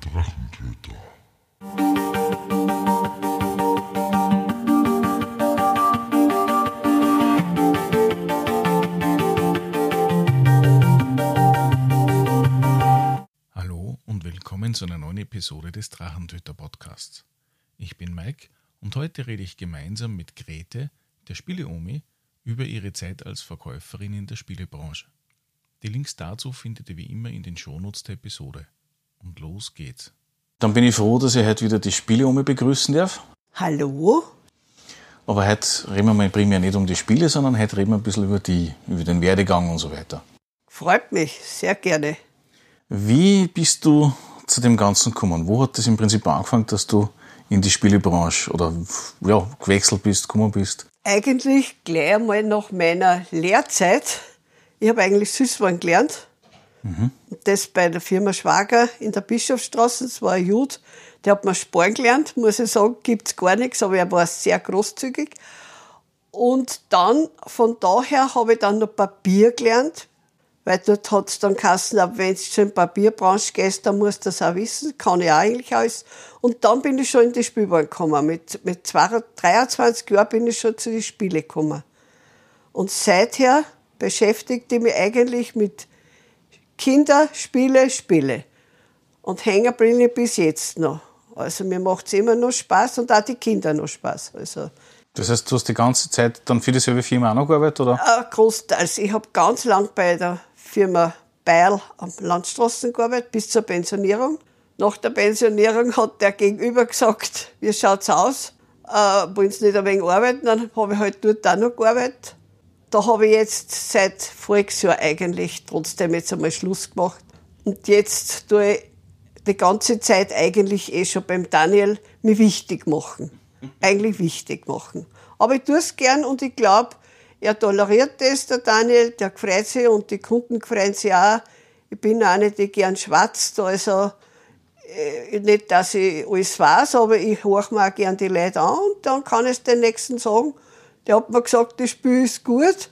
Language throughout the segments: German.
Drachentöter. Hallo und willkommen zu einer neuen Episode des Drachentöter Podcasts. Ich bin Mike und heute rede ich gemeinsam mit Grete, der Spieleomi, über ihre Zeit als Verkäuferin in der Spielebranche. Die Links dazu findet ihr wie immer in den Shownotes der Episode. Und los geht's. Dann bin ich froh, dass ich heute wieder die Spieleomi begrüßen darf. Hallo? Aber heute reden wir mal primär nicht um die Spiele, sondern heute reden wir ein bisschen über die, über den Werdegang und so weiter. Freut mich, sehr gerne. Wie bist du zu dem Ganzen gekommen? Wo hat das im Prinzip angefangen, dass du in die Spielebranche oder ja, gewechselt bist, gekommen bist? Eigentlich gleich einmal nach meiner Lehrzeit. Ich habe eigentlich Süßwaren gelernt. Und das bei der Firma Schwager in der Bischofsstraße. Das war ein Jude, der hat mir sparen gelernt, muss ich sagen, gibt's gar nichts, aber er war sehr großzügig. Und dann, von daher habe ich dann noch Papier gelernt, weil dort hat's dann geheißen, wenn du schon in die Papierbranche gehst, dann musst du das auch wissen, kann ich auch eigentlich alles. Und dann bin ich schon in die Spielbahn gekommen. Mit, mit 22, 23 Jahren bin ich schon zu den Spielen gekommen. Und seither beschäftigte ich mich eigentlich mit Kinder, Spiele, Spiele. Und ich bis jetzt noch. Also mir macht's immer noch Spaß und auch die Kinder noch Spaß. Also Das heißt, du hast die ganze Zeit dann für dieselbe Firma auch noch gearbeitet, oder? äh, großteils. Ich habe ganz lang bei der Firma Beil am Landstraßen gearbeitet, bis zur Pensionierung. Nach der Pensionierung hat der Gegenüber gesagt, wie schaut's aus? Äh, wollen Sie nicht ein wenig arbeiten? Dann habe ich halt dort auch noch gearbeitet. Da habe ich jetzt seit voriges Jahr eigentlich trotzdem jetzt einmal Schluss gemacht. Und jetzt tue ich die ganze Zeit eigentlich eh schon beim Daniel mich wichtig machen. Eigentlich wichtig machen. Aber ich tue es gern und ich glaube, er toleriert das, der Daniel, der freut sich und die Kunden freuen sich auch. Ich bin auch nicht, die gern schwatzt, also äh, nicht, dass ich alles weiß, aber ich horche mir auch gern die Leute an und dann kann ich es den Nächsten sagen. Der hat mir gesagt, das Spiel ist gut.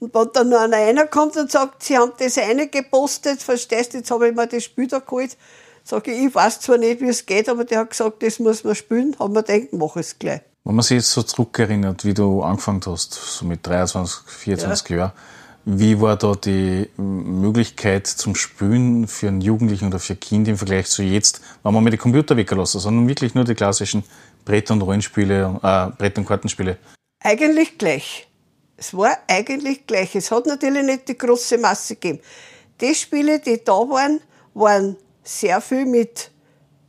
Und wenn dann noch einer reinkommt und sagt, sie haben das eine gepostet, verstehst du, jetzt habe ich mir das Spiel da geholt, sage ich, ich weiß zwar nicht, wie es geht, aber der hat gesagt, das muss man spielen, haben wir gedacht, mach es gleich. Wenn man sich jetzt so zurückerinnert, wie du angefangen hast, so mit 23, 24 Jahren, wie war da die Möglichkeit zum Spielen für einen Jugendlichen oder für Kind im Vergleich zu jetzt, wenn man mal die Computer weggelassen, sondern wirklich nur die klassischen Brett- und Rollenspiele, äh, Brett- und Kartenspiele? Eigentlich gleich. Es war eigentlich gleich. Es hat natürlich nicht die große Masse gegeben. Die Spiele, die da waren, waren sehr viel mit,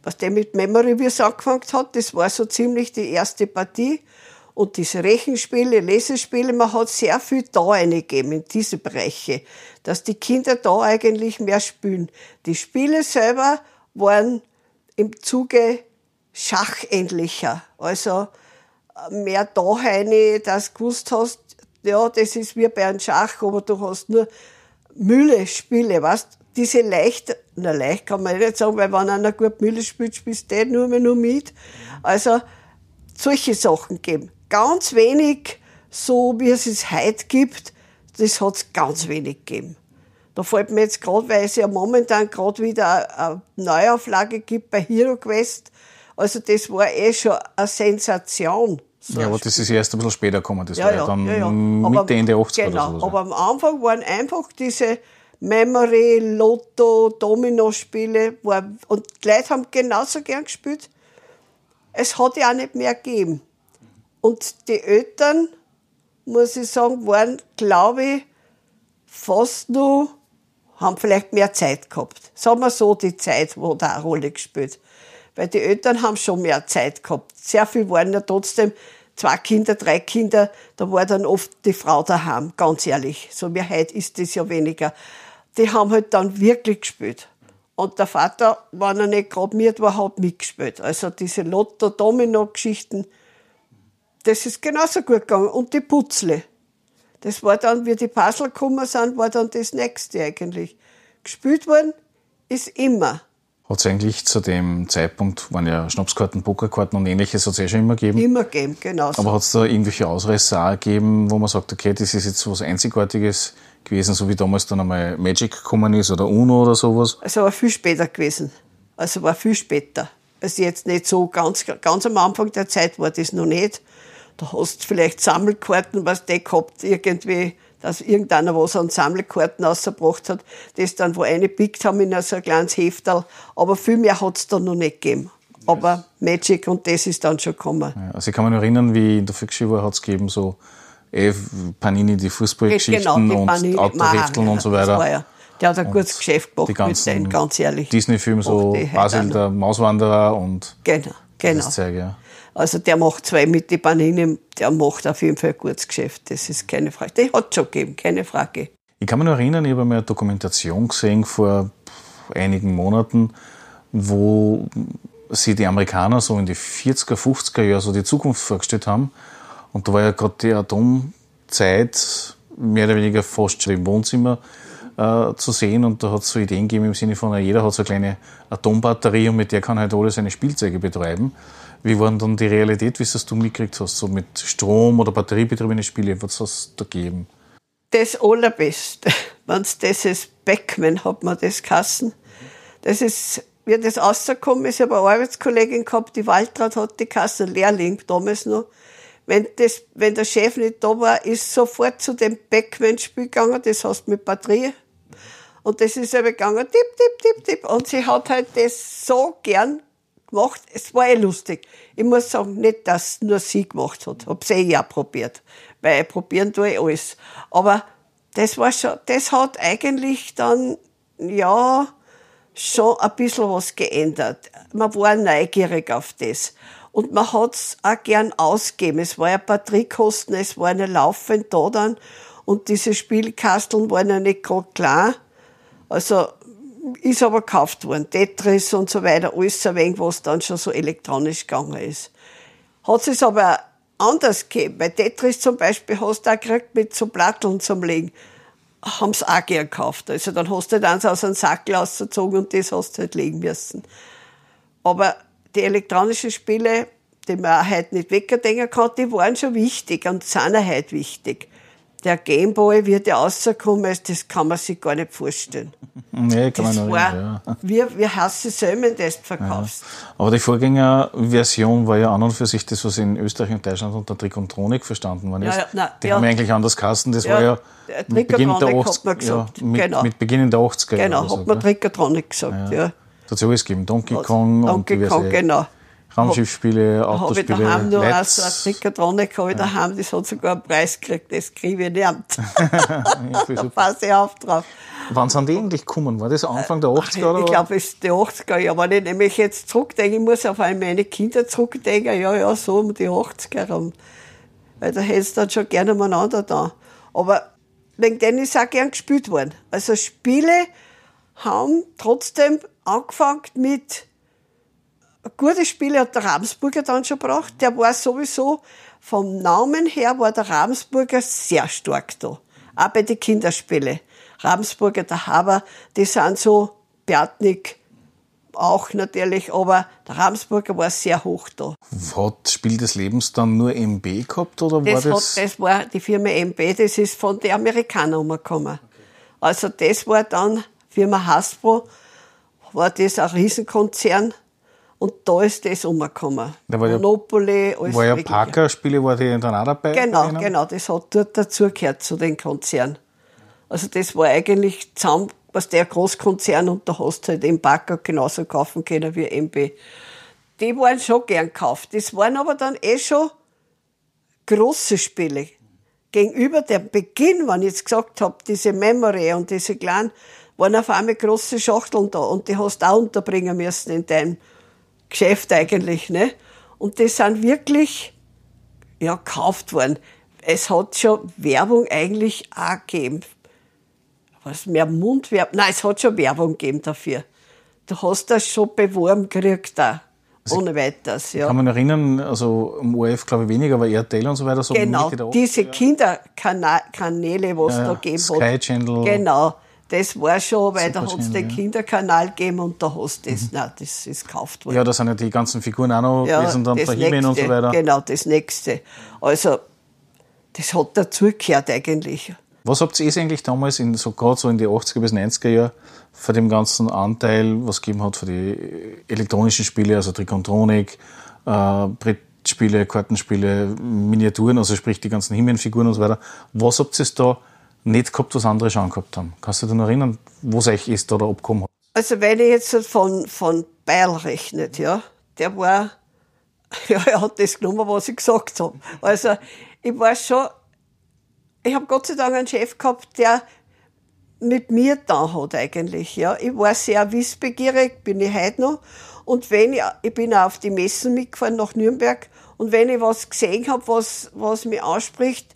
was der mit Memory, es angefangen hat, das war so ziemlich die erste Partie. Und diese Rechenspiele, Lesespiele, man hat sehr viel da reingegeben in diese Bereiche, dass die Kinder da eigentlich mehr spielen. Die Spiele selber waren im Zuge schachähnlicher. Also mehr da rein, dass du gewusst hast, ja, das ist wie bei einem Schach, aber du hast nur Mühle-Spiele, weißt Diese leicht, na leicht kann man nicht sagen, weil wenn einer gut Mühle spielt, spielst du nur mehr nur mit. Also, solche Sachen geben. Ganz wenig, so wie es es heute gibt, das hat es ganz wenig gegeben. Da fällt mir jetzt gerade, weil es ja momentan gerade wieder eine Neuauflage gibt bei Hero Quest. Also das war eh schon eine Sensation. So Ja, aber das ist erst ein bisschen später gekommen. Das ja, war ja dann ja, ja. Mitte, Aber- Ende 80er genau, oder so. Aber am Anfang waren einfach diese Memory, Lotto, Domino-Spiele. Und die Leute haben genauso gern gespielt. Es hat ja auch nicht mehr gegeben. Und die Eltern, muss ich sagen, waren, glaube ich, fast nur, haben vielleicht mehr Zeit gehabt. Sagen wir so, die Zeit, wo da eine Rolle gespielt. Weil die Eltern haben schon mehr Zeit gehabt. Sehr viel waren ja trotzdem zwei Kinder, drei Kinder, da war dann oft die Frau daheim, ganz ehrlich. So wie heute ist das ja weniger. Die haben halt dann wirklich gespielt. Und der Vater, wenn er nicht gerade mit war, hat mitgespielt. Also diese Lotto-Domino-Geschichten, das ist genauso gut gegangen. Und die Putzle. Das war dann, wie die Puzzle gekommen sind, war dann das nächste eigentlich. Gespielt worden ist immer. Hat es eigentlich zu dem Zeitpunkt, waren ja Schnapskarten, Pokerkarten und ähnliches, hat es eh schon immer gegeben. Immer gegeben, genau. Aber hat es da irgendwelche Ausreißer auch gegeben, wo man sagt, okay, das ist jetzt was Einzigartiges gewesen, so wie damals dann einmal Magic gekommen ist oder UNO oder sowas? Also aber viel später gewesen. Also war viel später. Also jetzt nicht so ganz, ganz am Anfang der Zeit war das noch nicht. Da hast du vielleicht Sammelkarten, was die gehabt, irgendwie, dass irgendeiner was an Sammelkarten rausgebracht hat, das dann wo reingepickt haben in so ein kleines Heftal. Aber viel mehr hat es da noch nicht gegeben. Aber Magic und das ist dann schon gekommen. Ja, also ich kann mich noch erinnern, wie in der Volksschule hat es gegeben, so eh Panini, die Fußballgeschichten Genau, die und Autohefteln Maha, und so war weiter. ja- Der hat ein Und gutes Geschäft gemacht die ganzen mit denen, ganz ehrlich. Disney-Filme, so noch. der Mauswanderer und Genau, genau. das Zeug, ja. Also der macht zwei mit die Panini, der macht auf jeden Fall ein gutes Geschäft. Das ist keine Frage. Der hat schon gegeben, keine Frage. Ich kann mich noch erinnern, ich habe einmal eine Dokumentation gesehen vor einigen Monaten, wo sie die Amerikaner so in die 40er, 50er Jahre so die Zukunft vorgestellt haben. Und da war ja gerade die Atomzeit mehr oder weniger fast schon im Wohnzimmer äh, zu sehen. Und da hat es so Ideen gegeben im Sinne von, jeder hat so eine kleine Atombatterie und mit der kann halt alle seine Spielzeuge betreiben. Wie war dann die Realität, wie es das du mitgekriegt hast? So mit Strom oder batteriebetriebene Spiele, was hast du da gegeben? Das Allerbeste, wenn's das ist, Beckman hat man das kassen. Das ist, wie das rausgekommen ist, ich habe eine Arbeitskollegin gehabt, die Waltraud hat die Kasse, Lehrling damals noch. Wenn, das, wenn der Chef nicht da war, ist sofort zu dem Beckman-Spiel gegangen, das heißt mit Batterie. Und das ist aber gegangen, tipp, tipp, tipp, tipp. Und sie hat halt das so gern gemacht. Es war eh lustig. Ich muss sagen, nicht, dass nur sie gemacht hat. Hab's eh ja probiert. Weil probieren tue ich alles. Aber das war schon, das hat eigentlich dann, ja, schon ein bisschen was geändert. Man war neugierig auf das. Und man hat's auch gern ausgegeben. Es war ja Batteriekosten, es war ja laufend da dann. Und diese Spielkasteln waren ja nicht gerade klar. Also, ist aber gekauft worden. Tetris und so weiter, alles ein wenig, was dann schon so elektronisch gegangen ist. Hat es aber anders gegeben. Bei Tetris zum Beispiel hast du auch gekriegt mit so Platteln zum Legen. Haben sie auch gern gekauft. Also dann hast du dann aus einem Sack rausgezogen und das hast du halt legen müssen. Aber die elektronischen Spiele, die man auch heute nicht wegdenken kann, die waren schon wichtig und sind auch heute wichtig. Der Gameboy, wie der rausgekommen ist, das kann man sich gar nicht vorstellen. Nee, kann Das man war, erinnern, ja. wie heißt es selber, das verkaufst. Aber die Vorgängerversion war ja an und für sich das, was in Österreich und Deutschland unter Trikontronik verstanden worden ist. Ja, ja, nein, die ja. haben ja eigentlich anders Kasten. Das Ja, war ja der mit Beginn der Trikontronik 80 hat man gesagt. Ja, mit, Genau. mit Beginn der 80er Genau, Jahre. hat man Trickertronic gesagt, ja. Da hat es gegeben. Donkey Kong und Donkey diverse Kong, genau. Raumschiffspiele, Da habe ich Autospiele, daheim noch auch so ein Lights. Trickertronic, habe ich daheim, das hat sogar einen Preis gekriegt, das kriege ich nicht. Ja, da passe ich auf drauf. Wann sind die eigentlich gekommen? War das Anfang der 80er oder? Ich glaube, es ist die 80er Jahre. Wenn ich nämlich jetzt zurückdenke, ich muss auf all meine Kinder zurückdenken, ja, ja, so um die 80er rum. Weil da hätte es dann schon gerne umeinander da. Aber wegen denen ist auch gern gespielt worden. Also Spiele haben trotzdem angefangen mit gute Spiele hat der Ravensburger dann schon gebracht. Der war sowieso vom Namen her war der Ravensburger sehr stark da. Auch bei den Kinderspielen. Ravensburger, der Haber, die sind so Bertnik auch natürlich, aber der Ravensburger war sehr hoch da. Hat Spiel des Lebens dann nur MB gehabt oder war Das, das? hat, das war die Firma MB, das ist von den Amerikanern umgekommen. Also das war dann Firma Hasbro, war das ein Riesenkonzern und da ist das umgekommen. Da war ja- Monopoly, alles war ja. Parker-Spiele, war die dann auch dabei? Genau, genau, das hat dort dazugehört zu den Konzern. Also das war eigentlich zusammen, was der Großkonzern und da hast du halt den Parker genauso kaufen können wie MB. Die waren schon gern gekauft. Das waren aber dann eh schon große Spiele. Gegenüber dem Beginn, wenn ich jetzt gesagt habe, diese Memory und diese kleinen, waren auf einmal große Schachteln da und die hast du auch unterbringen müssen in deinem Geschäft eigentlich, ne? Und die sind wirklich, ja, gekauft worden. Es hat schon Werbung eigentlich auch gegeben. Was mehr Mundwerbung? Nein, es hat schon Werbung gegeben dafür. Du hast das schon beworben gekriegt da. Ohne weiteres, ja. Kann man erinnern, also im ORF glaube ich weniger, aber RTL und so weiter, so Genau, Mitte der 80er diese Kinderkanäle, was Ja, da ja. gegeben Sky hat. Channel. Genau, das war schon, weil da Super hat es den ja. Kinderkanal gegeben und da hast du das, nein, das ist gekauft worden. Ja, da sind ja die ganzen Figuren auch noch gewesen, dann He-Man und so weiter. Genau, das nächste. Also, das hat dazugehört eigentlich. Was habt ihr eigentlich damals, in, so gerade so in die 80er bis 90er Jahre, für den ganzen Anteil, was es gegeben hat für die elektronischen Spiele, also Trikontronik, äh, Brettspiele, Kartenspiele, Miniaturen, also sprich die ganzen Himmelfiguren und so weiter. Was habt ihr da nicht gehabt, was andere schon gehabt haben? Kannst du dich noch erinnern, wo es euch ist oder abgekommen hat? Also wenn ich jetzt von, von Beil rechnet, ja, der war, ja, er hat das genommen, was ich gesagt habe. Also ich war schon, ich habe Gott sei Dank einen Chef gehabt, der mit mir da hat eigentlich. Ja. Ich war sehr wissbegierig, bin ich heute noch. Und wenn ich, ich bin auch auf die Messen mitgefahren nach Nürnberg und wenn ich was gesehen habe, was, was mich anspricht,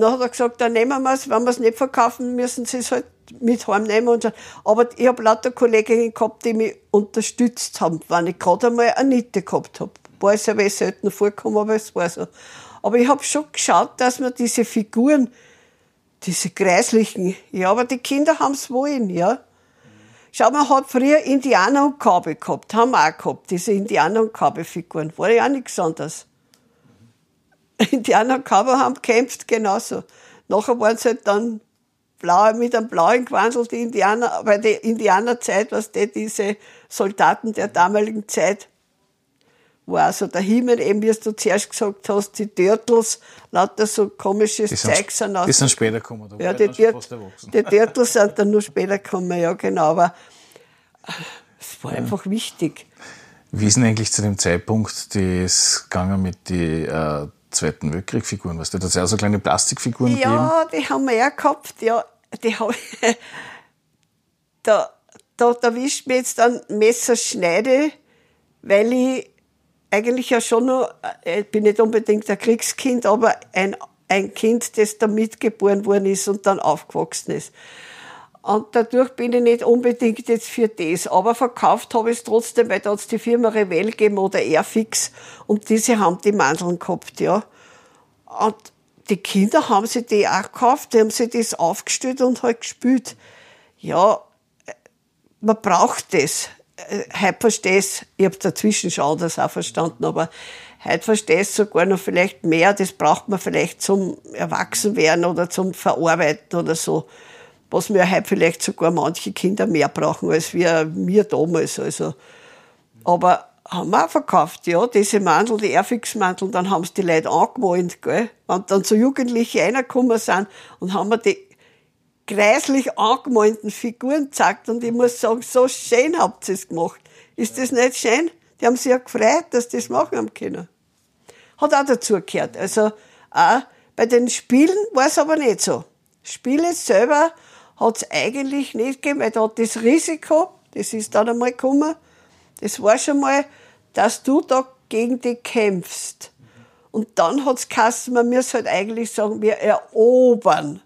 dann hat er gesagt, dann nehmen wir es, wenn wir es nicht verkaufen, müssen sie es halt mit heimnehmen. Und so. Aber ich habe lauter Kolleginnen gehabt, die mich unterstützt haben, wenn ich gerade einmal eine Niete gehabt habe. War es ja selten vorgekommen, aber es war so. Aber ich habe schon geschaut, dass man diese Figuren, diese kreislichen, ja, aber die Kinder haben es wollen, ja. Schau, man hat früher Indianer und Kabel gehabt, haben wir auch gehabt, diese Indianer und Kabelfiguren. War ja auch nichts anderes. Indianer Kabel haben gekämpft, genauso. Nachher waren es halt dann blau, mit einem blauen Gewandel die Indianer, bei der Indianerzeit, was die, diese Soldaten der damaligen Zeit, war also der Himmel, eben wie du zuerst gesagt hast, die Turtles, lauter so komisches Zeug sind aus. Die sind später gekommen. ja, die, Dirt, die Turtles sind dann nur später gekommen, ja genau, aber es war ja. einfach wichtig. Wie ist denn eigentlich zu dem Zeitpunkt das gegangen mit den äh, Zweiten Weltkrieg-Figuren? Weißt du, das ja so kleine Plastikfiguren Ja, gegeben? die haben wir ja gehabt, ja. Die hab, da, da, da wischt mir jetzt dann Messerschneide, weil ich eigentlich ja schon noch, äh, ich bin nicht unbedingt ein Kriegskind, aber ein, ein Kind, das da mitgeboren worden ist und dann aufgewachsen ist. Und dadurch bin ich nicht unbedingt jetzt für das. Aber verkauft habe ich es trotzdem, weil da hat es die Firma Revell gegeben oder Airfix und diese haben die Mandeln gehabt, ja. Und die Kinder haben sich die auch gekauft, die haben sich das aufgestellt und halt gespielt. Ja, äh, man braucht das. Äh, heute verstehst ich habe dazwischen schon anders auch verstanden, aber heute verstehst sogar noch vielleicht mehr, das braucht man vielleicht zum Erwachsenwerden oder zum Verarbeiten oder so. Was mir heute vielleicht sogar manche Kinder mehr brauchen, als wir, mir damals. Also. Aber haben wir auch verkauft, ja, diese Mandel, die Airfix-Mandel, dann haben es die Leute angemalt, gell. Wenn dann so Jugendliche reingekommen sind und haben wir die kreislich angemalten Figuren gezeigt und ich muss sagen, so schön habt ihr es gemacht. Ist das nicht schön? Die haben sich ja gefreut, dass die das machen haben können. Hat auch dazu gehört. Also auch bei den Spielen war es aber nicht so. Spiele selber hat es eigentlich nicht gegeben, weil da hat das Risiko, das ist dann einmal gekommen, das war schon mal, dass du da gegen die kämpfst. Und dann hat es geheißen, man muss halt eigentlich sagen, wir erobern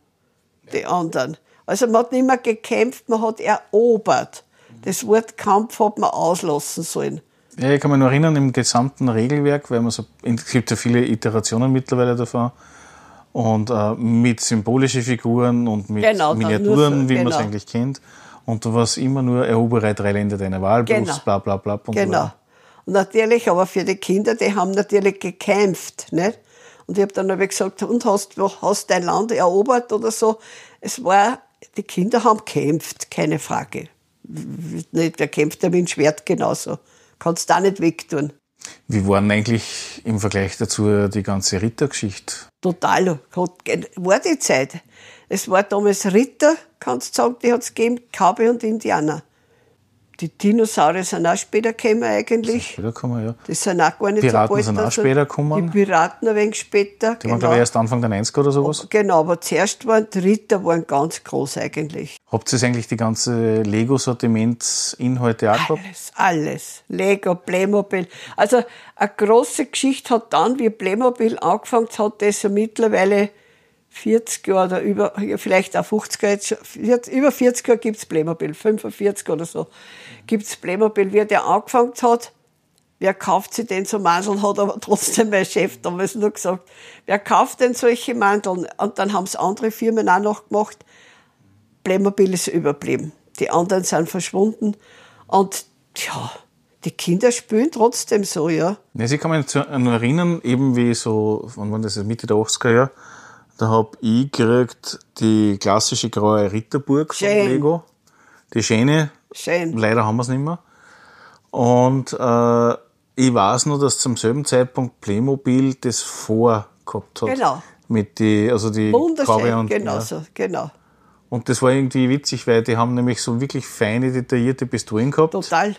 die anderen. Also man hat nicht mehr gekämpft, man hat erobert. Das Wort Kampf hat man auslassen sollen. Ja, ich kann mich noch erinnern, im gesamten Regelwerk, weil man so, es gibt ja viele Iterationen mittlerweile davon, und äh, mit symbolischen Figuren und mit genau, Miniaturen, so, wie genau. man es eigentlich kennt. Und du warst immer nur erobere drei Länder deiner Wahl, genau. plus bla bla bla. Und genau. Und natürlich, aber für die Kinder, die haben natürlich gekämpft. Nicht? Und ich habe dann aber gesagt, und hast du dein Land erobert oder so? Es war, die Kinder haben gekämpft, keine Frage. Nicht, wer kämpft, der mit dem Schwert genauso. Kannst du da nicht wegtun. Wie war denn eigentlich im Vergleich dazu die ganze Rittergeschichte? Total, war die Zeit. Es war damals Ritter, kannst du sagen, die hat es gegeben, Cowboy und Indianer. Die Dinosaurier sind auch später gekommen eigentlich. Später gekommen, ja. Das sind auch gar nicht Piraten so bald. sind auch also später gekommen. Die Piraten ein wenig später. Die genau. waren, glaube ich, erst Anfang der 90er oder sowas. Genau, aber zuerst waren die Ritter waren ganz groß eigentlich. Habt ihr eigentlich die ganze Lego-Sortiment-Inhalte auch gehabt? Alles, alles. Lego, Playmobil. Also eine große Geschichte hat dann, wie Playmobil angefangen hat, das ja mittlerweile 40 Jahre oder über, vielleicht auch 50 Jahre, jetzt, über 40 Jahre gibt's Playmobil, 45 oder so gibt's Playmobil. Wie der angefangen hat, wer kauft sich denn so Mandeln, hat aber trotzdem mein Chef damals nur gesagt, wer kauft denn solche Mandeln? Und dann haben's andere Firmen auch noch gemacht. Playmobil ist überblieben. Die anderen sind verschwunden. Und ja, die Kinder spielen trotzdem so, ja. ja Sie kann mich erinnern, eben wie so, wann war das, Mitte der 80er Jahre, Da hab ich gekriegt die klassische graue Ritterburg von Schön. Lego. Die schöne. Schön. Leider haben wir es nicht mehr. Und äh, ich weiß nur, dass zum selben Zeitpunkt Playmobil das vor gehabt hat. Genau. Mit die, also die Wunderschön, und, genau ja. so, genau. und das war irgendwie witzig, weil die haben nämlich so wirklich feine, detaillierte Pistolen gehabt. Total.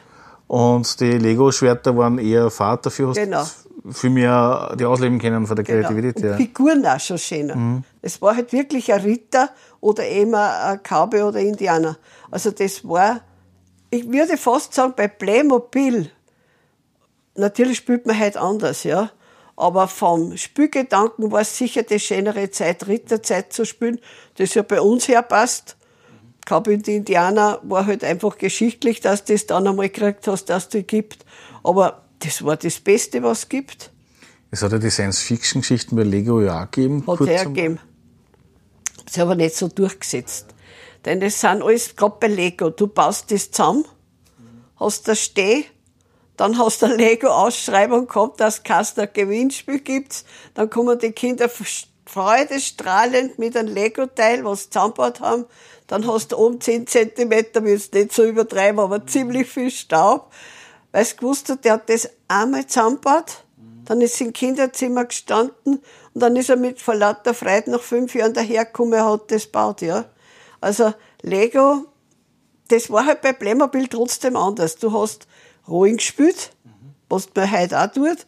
Und die Lego-Schwerter waren eher Fahrt, dafür hast Genau. Viel mehr die ausleben können von der Genau. Kreativität Und her. Figuren auch schon schöner. Es war halt wirklich ein Ritter oder eben ein Cowboy oder Indianer. Also das war, ich würde fast sagen, bei Playmobil, natürlich spielt man halt anders, ja. Aber vom Spielgedanken war es sicher die schönere Zeit, Ritterzeit zu spielen, das ja bei uns herpasst. Cowboy und Indianer war halt einfach geschichtlich, dass du das dann einmal gekriegt hast, dass du gibt. Aber das war das Beste, was es gibt. Es hat ja die Science-Fiction-Geschichten bei Lego ja auch gegeben. Hat hergegeben. Das ist aber nicht so durchgesetzt. Denn das sind alles, gerade bei Lego, du baust das zusammen, hast das Steh, dann hast du eine Lego-Ausschreibung gehabt, dass es ein Gewinnspiel gibt, dann kommen die Kinder freudestrahlend mit einem Lego-Teil, was sie zusammengebaut haben, dann hast du oben 10 Zentimeter, willst nicht so übertreiben, aber ziemlich viel Staub. Weil du gewusst hast, der hat das einmal zusammengebaut, dann ist er im Kinderzimmer gestanden und dann ist er mit vor lauter Freude nach fünf Jahren dahergekommen, er hat das gebaut, ja. Also Lego, das war halt bei Playmobil trotzdem anders. Du hast Rollen gespielt, was man heute auch tut,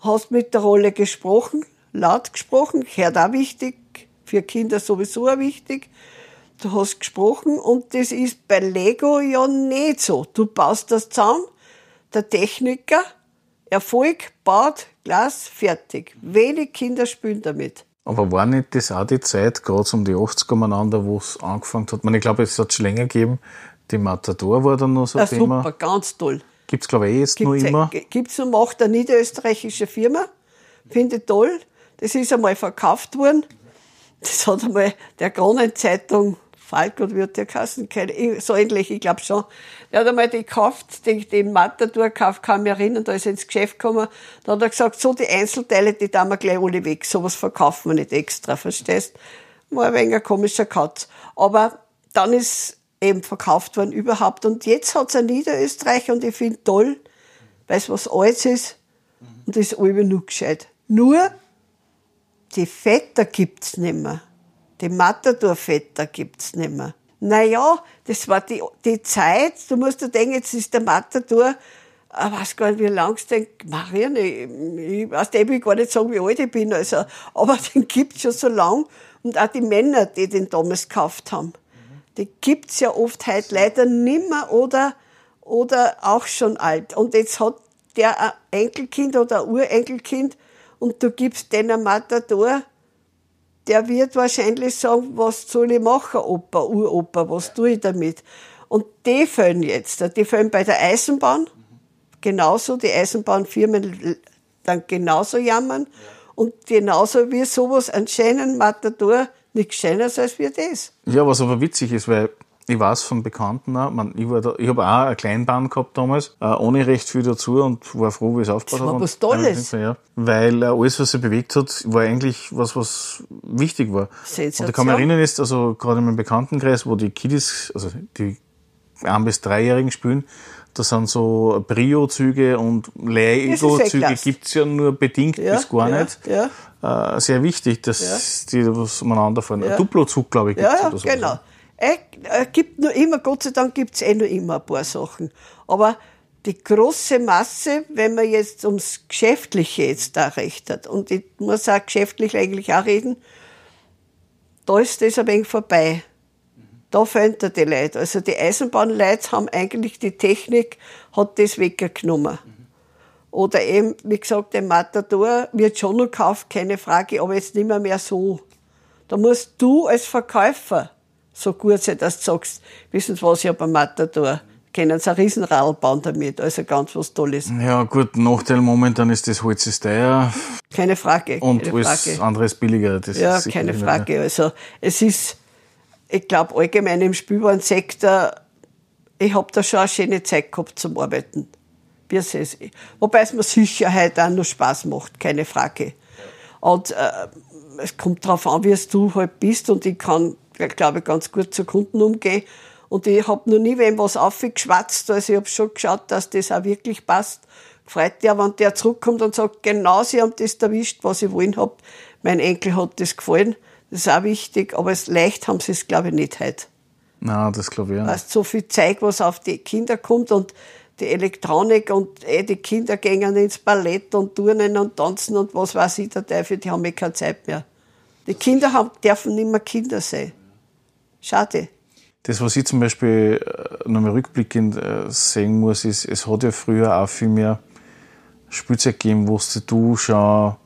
hast mit der Rolle gesprochen, laut gesprochen, gehört auch wichtig, für Kinder sowieso auch wichtig. Du hast gesprochen und das ist bei Lego ja nicht so. Du baust das zusammen, der Techniker, Erfolg, baut, Glas, fertig. Wenig Kinder spielen damit. Aber war nicht das auch die Zeit, gerade um die 80er umeinander, wo es angefangen hat? Ich, meine, ich glaube, es hat schon länger gegeben. Die Matador war dann noch so ein Thema. super, ganz toll. Gibt es, glaube ich, eh jetzt Gibt's, immer. Gibt's und macht eine niederösterreichische Firma. Finde ich toll. Das ist einmal verkauft worden. Das hat einmal der Kronenzeitung, Falk oder wie hat der Kassen, so ähnlich, ich glaube schon. Der hat einmal die gekauft, den, den Matador gekauft, kann mich erinnern, da ist er ins Geschäft gekommen. Da hat er gesagt, so die Einzelteile, die tun wir gleich alle weg. Sowas verkaufen wir nicht extra, verstehst? War ein wenig ein komischer Katz. Aber dann ist eben verkauft worden überhaupt. Und jetzt hat's ein Niederösterreich und ich finde toll, weißt was alles ist? Und das ist alle nur gescheit. Nur, die Vetter gibt's nicht mehr. Die Matador-Vetter gibt's nicht mehr. Naja, das war die, die Zeit, du musst dir denken, jetzt ist der Matador, ich weiß gar nicht, wie lang es den, Marianne, ich, weiß ich will gar nicht sagen, wie alt ich bin, also, aber den gibt's schon so lang. Und auch die Männer, die den damals gekauft haben, die gibt's ja oft heute leider nimmer oder, oder auch schon alt. Und jetzt hat der ein Enkelkind oder ein Urenkelkind und du gibst den ein Matador, der wird wahrscheinlich sagen, was soll ich machen, Opa, Uropa, was tue ich damit? Und die fällen jetzt, die fällen bei der Eisenbahn, genauso, die Eisenbahnfirmen dann genauso jammern und genauso wie sowas einen schönen Matador, nichts Schöneres als wie das. Ja, was aber witzig ist, weil ich weiß von Bekannten auch, man, ich, war da, ich habe auch eine Kleinbahn gehabt damals, äh, ohne recht viel dazu und war froh, wie es aufgebaut Das war hat. was Tolles. Ja, weil äh, alles, was sich bewegt hat, war eigentlich was, was wichtig war. Sensation. Und ich kann mich erinnern, ist, also gerade in meinem Bekanntenkreis, wo die Kiddies, also die ein- bis dreijährigen spielen, da sind so Brio-Züge und Das Leih-Ego-Züge gibt's ja nur bedingt Ja, bis gar ja, nicht. ja. Äh, sehr wichtig, dass die was umeinander fahren. Ein Duplo-Zug, glaube ich, gibt's Ja, ja, oder so. genau. Es äh, gibt nur immer, Gott sei Dank gibt's eh nur immer ein paar Sachen. Aber die große Masse, wenn man jetzt ums Geschäftliche jetzt da recht hat, und ich muss auch geschäftlich eigentlich auch reden, da ist das ein wenig vorbei. Da fehlen da die Leute. Also die Eisenbahnleute haben eigentlich die Technik, hat das weggenommen. Oder eben, wie gesagt, der Matador wird schon noch gekauft, keine Frage, aber jetzt nicht mehr, mehr so. Da musst du als Verkäufer so gut sein, dass du sagst, wissen Sie was, ich habe ein Matador. Können Sie ein Riesenrad bauen damit, also ganz was Tolles. Ja, gut, Nachteil momentan ist das Holz ist teuer Keine Frage. und keine alles Frage. andere ist billiger. Das Ja, ist keine Frage. Also es ist, ich glaube allgemein im Spielwarensektor, ich habe da schon eine schöne Zeit gehabt zum Arbeiten. Wobei es mir Sicherheit auch noch Spaß macht, keine Frage. Und äh, es kommt darauf an, wie es du halt bist. Und ich kann, glaube ich, ganz gut zu Kunden umgehen. Und ich habe noch nie wem was aufgeschwatzt. Also ich habe schon geschaut, dass das auch wirklich passt. Freut der, wenn der zurückkommt und sagt, genau, sie haben das erwischt, was ich wollen hab. Mein Enkel hat das gefallen. Das ist auch wichtig. Aber es leicht haben sie es, glaube ich, nicht heute. Nein, das glaube ich auch. Weißt, so viel Zeug, was auf die Kinder kommt und die Elektronik und eh, die Kinder gehen ins Ballett und turnen und tanzen und was weiß ich, der Teufel, die haben eh keine Zeit mehr. Die Kinder haben, dürfen nicht mehr Kinder sein. Schade das, was ich zum Beispiel äh, nochmal rückblickend äh, sehen muss, ist, es hat ja früher auch viel mehr Spielzeug gegeben, wo du schon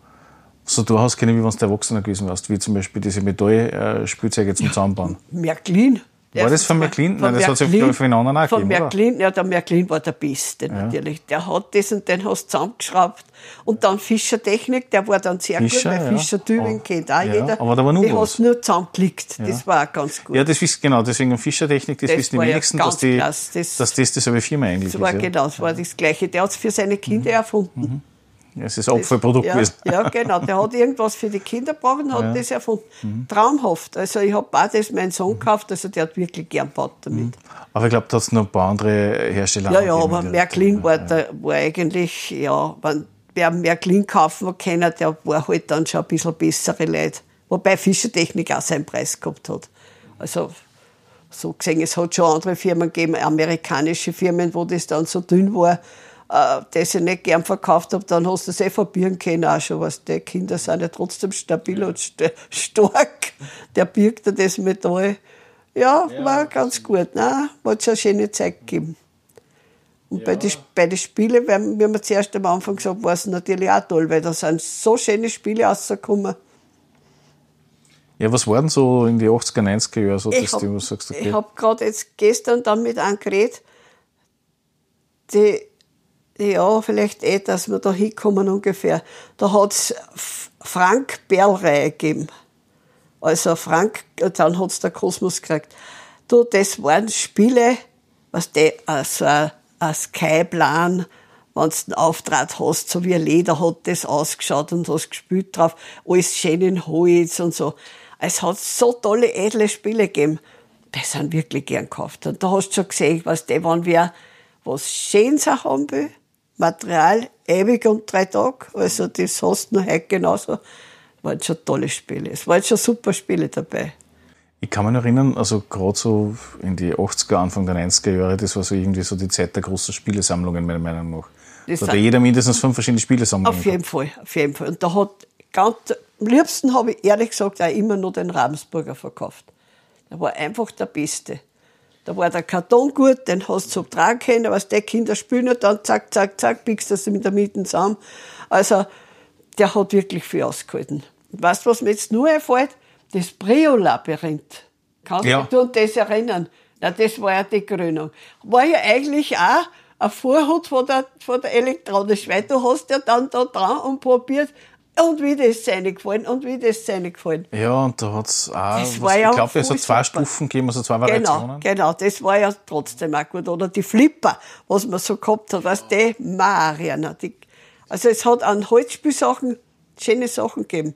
so du hast können, wie wenn du Erwachsener gewesen warst, wie zum Beispiel diese Metallspielzeuge zum Zusammenbauen. Märklin. War das von Märklin? Nein, das hat es ja von anderen auch Von Märklin, ja, der Märklin war der Beste ja. natürlich. Der hat das und den hast du zusammengeschraubt. Und dann Fischertechnik, der war dann sehr Fischer, gut, weil ja. Fischer Tübingen oh. kennt auch ja, jeder. Aber da war nur Die hast nur zusammengeklickt. Das war auch ganz gut. Ja, das wisst genau, deswegen Fischertechnik, das, das wissen die wenigsten, dass, die, das, dass das dieselbe Firma eigentlich das war ist. Genau, das war das Gleiche. Der hat es für seine Kinder mhm. erfunden. Mhm. Es ist Abfallprodukt ja, gewesen. Ja, genau. Der hat irgendwas für die Kinder gebraucht und hat ja. das erfunden. Mhm. Traumhaft. Also ich habe auch das meinen Sohn gekauft, also der hat wirklich gern gebaut damit. Mhm. Aber ich glaube, da hat es noch ein paar andere Hersteller Ja, ja, aber Märklin war, der, war eigentlich, ja, wenn wer Märklin kaufen kann, der war halt dann schon ein bisschen bessere Leute. Wobei Fischertechnik auch seinen Preis gehabt hat. Also so gesehen, es hat schon andere Firmen gegeben, amerikanische Firmen, wo das dann so dünn war äh, das ich nicht gern verkauft habe, dann hast du es eh verbieren können auch schon. Was die Kinder sind ja trotzdem stabil und st stark. Der birgt ja das Metall. Ja, ja war ganz gut. Nein, hat schon eine schöne Zeit gegeben. Und ja. bei den bei die Spielen, wie wir zuerst am Anfang gesagt war es natürlich auch toll, weil da sind so schöne Spiele rausgekommen. Ja, was waren so in die 80er, 90er Jahre so, dass hab, du sagst, okay. Ich habe gerade jetzt gestern dann mit einem geredet, die ja, vielleicht eh, dass wir da hinkommen ungefähr. Da hat's Frank Berlreihe gegeben. Also Frank, dann hat's der Kosmos gekriegt. Du, das waren Spiele, was die, also ein, ein Skyplan, wenn du einen Auftrag hast, so wie ein Leder hat das ausgeschaut und hast gespielt drauf, alles schön in Holz und so. Es hat so tolle, edle Spiele gegeben. Die sind wirklich gern gekauft. Und da hast du schon gesehen, was die, wenn wer was Schönes haben will, Material ewig und drei Tage. Also das hast du noch heute genauso. Das waren schon tolle Spiele. Es waren schon super Spiele dabei. Ich kann mich erinnern, also gerade so in die 80er, Anfang der 90er Jahre, das war so irgendwie so die Zeit der großen Spielesammlungen, meiner Meinung nach. Das da hat jeder mindestens fünf verschiedene Spielesammlungen. Auf jeden gehabt. Fall, auf jeden Fall. Und da hat ganz, am liebsten habe ich ehrlich gesagt auch immer nur den Ravensburger verkauft. Der war einfach der Beste. Da war der Karton gut, den hast du so tragen können, was die Kinder spielen und dann zack, zack, zack, biegst du das mit der Mitte zusammen. Also, der hat wirklich viel ausgehalten. weißt du, was mir jetzt nur einfällt? Das Brio-Labyrinth. Kannst ja. du dich an das erinnern? Na, das war ja die Krönung. War ja eigentlich auch ein Vorhut von der, von der Elektronik, weil du hast ja dann da dran und probiert, und wie das seine gefallen und wie das seine gefallen. Ja, und da hat es auch, was, war ja ich glaube, es hat zwei. Stufen gegeben, also zwei genau, Variationen. Genau, genau, das war ja trotzdem auch gut. Oder die Flipper, was man so gehabt hat, weißt du, Mariana. Die, also es hat an Holzspielsachen schöne Sachen gegeben.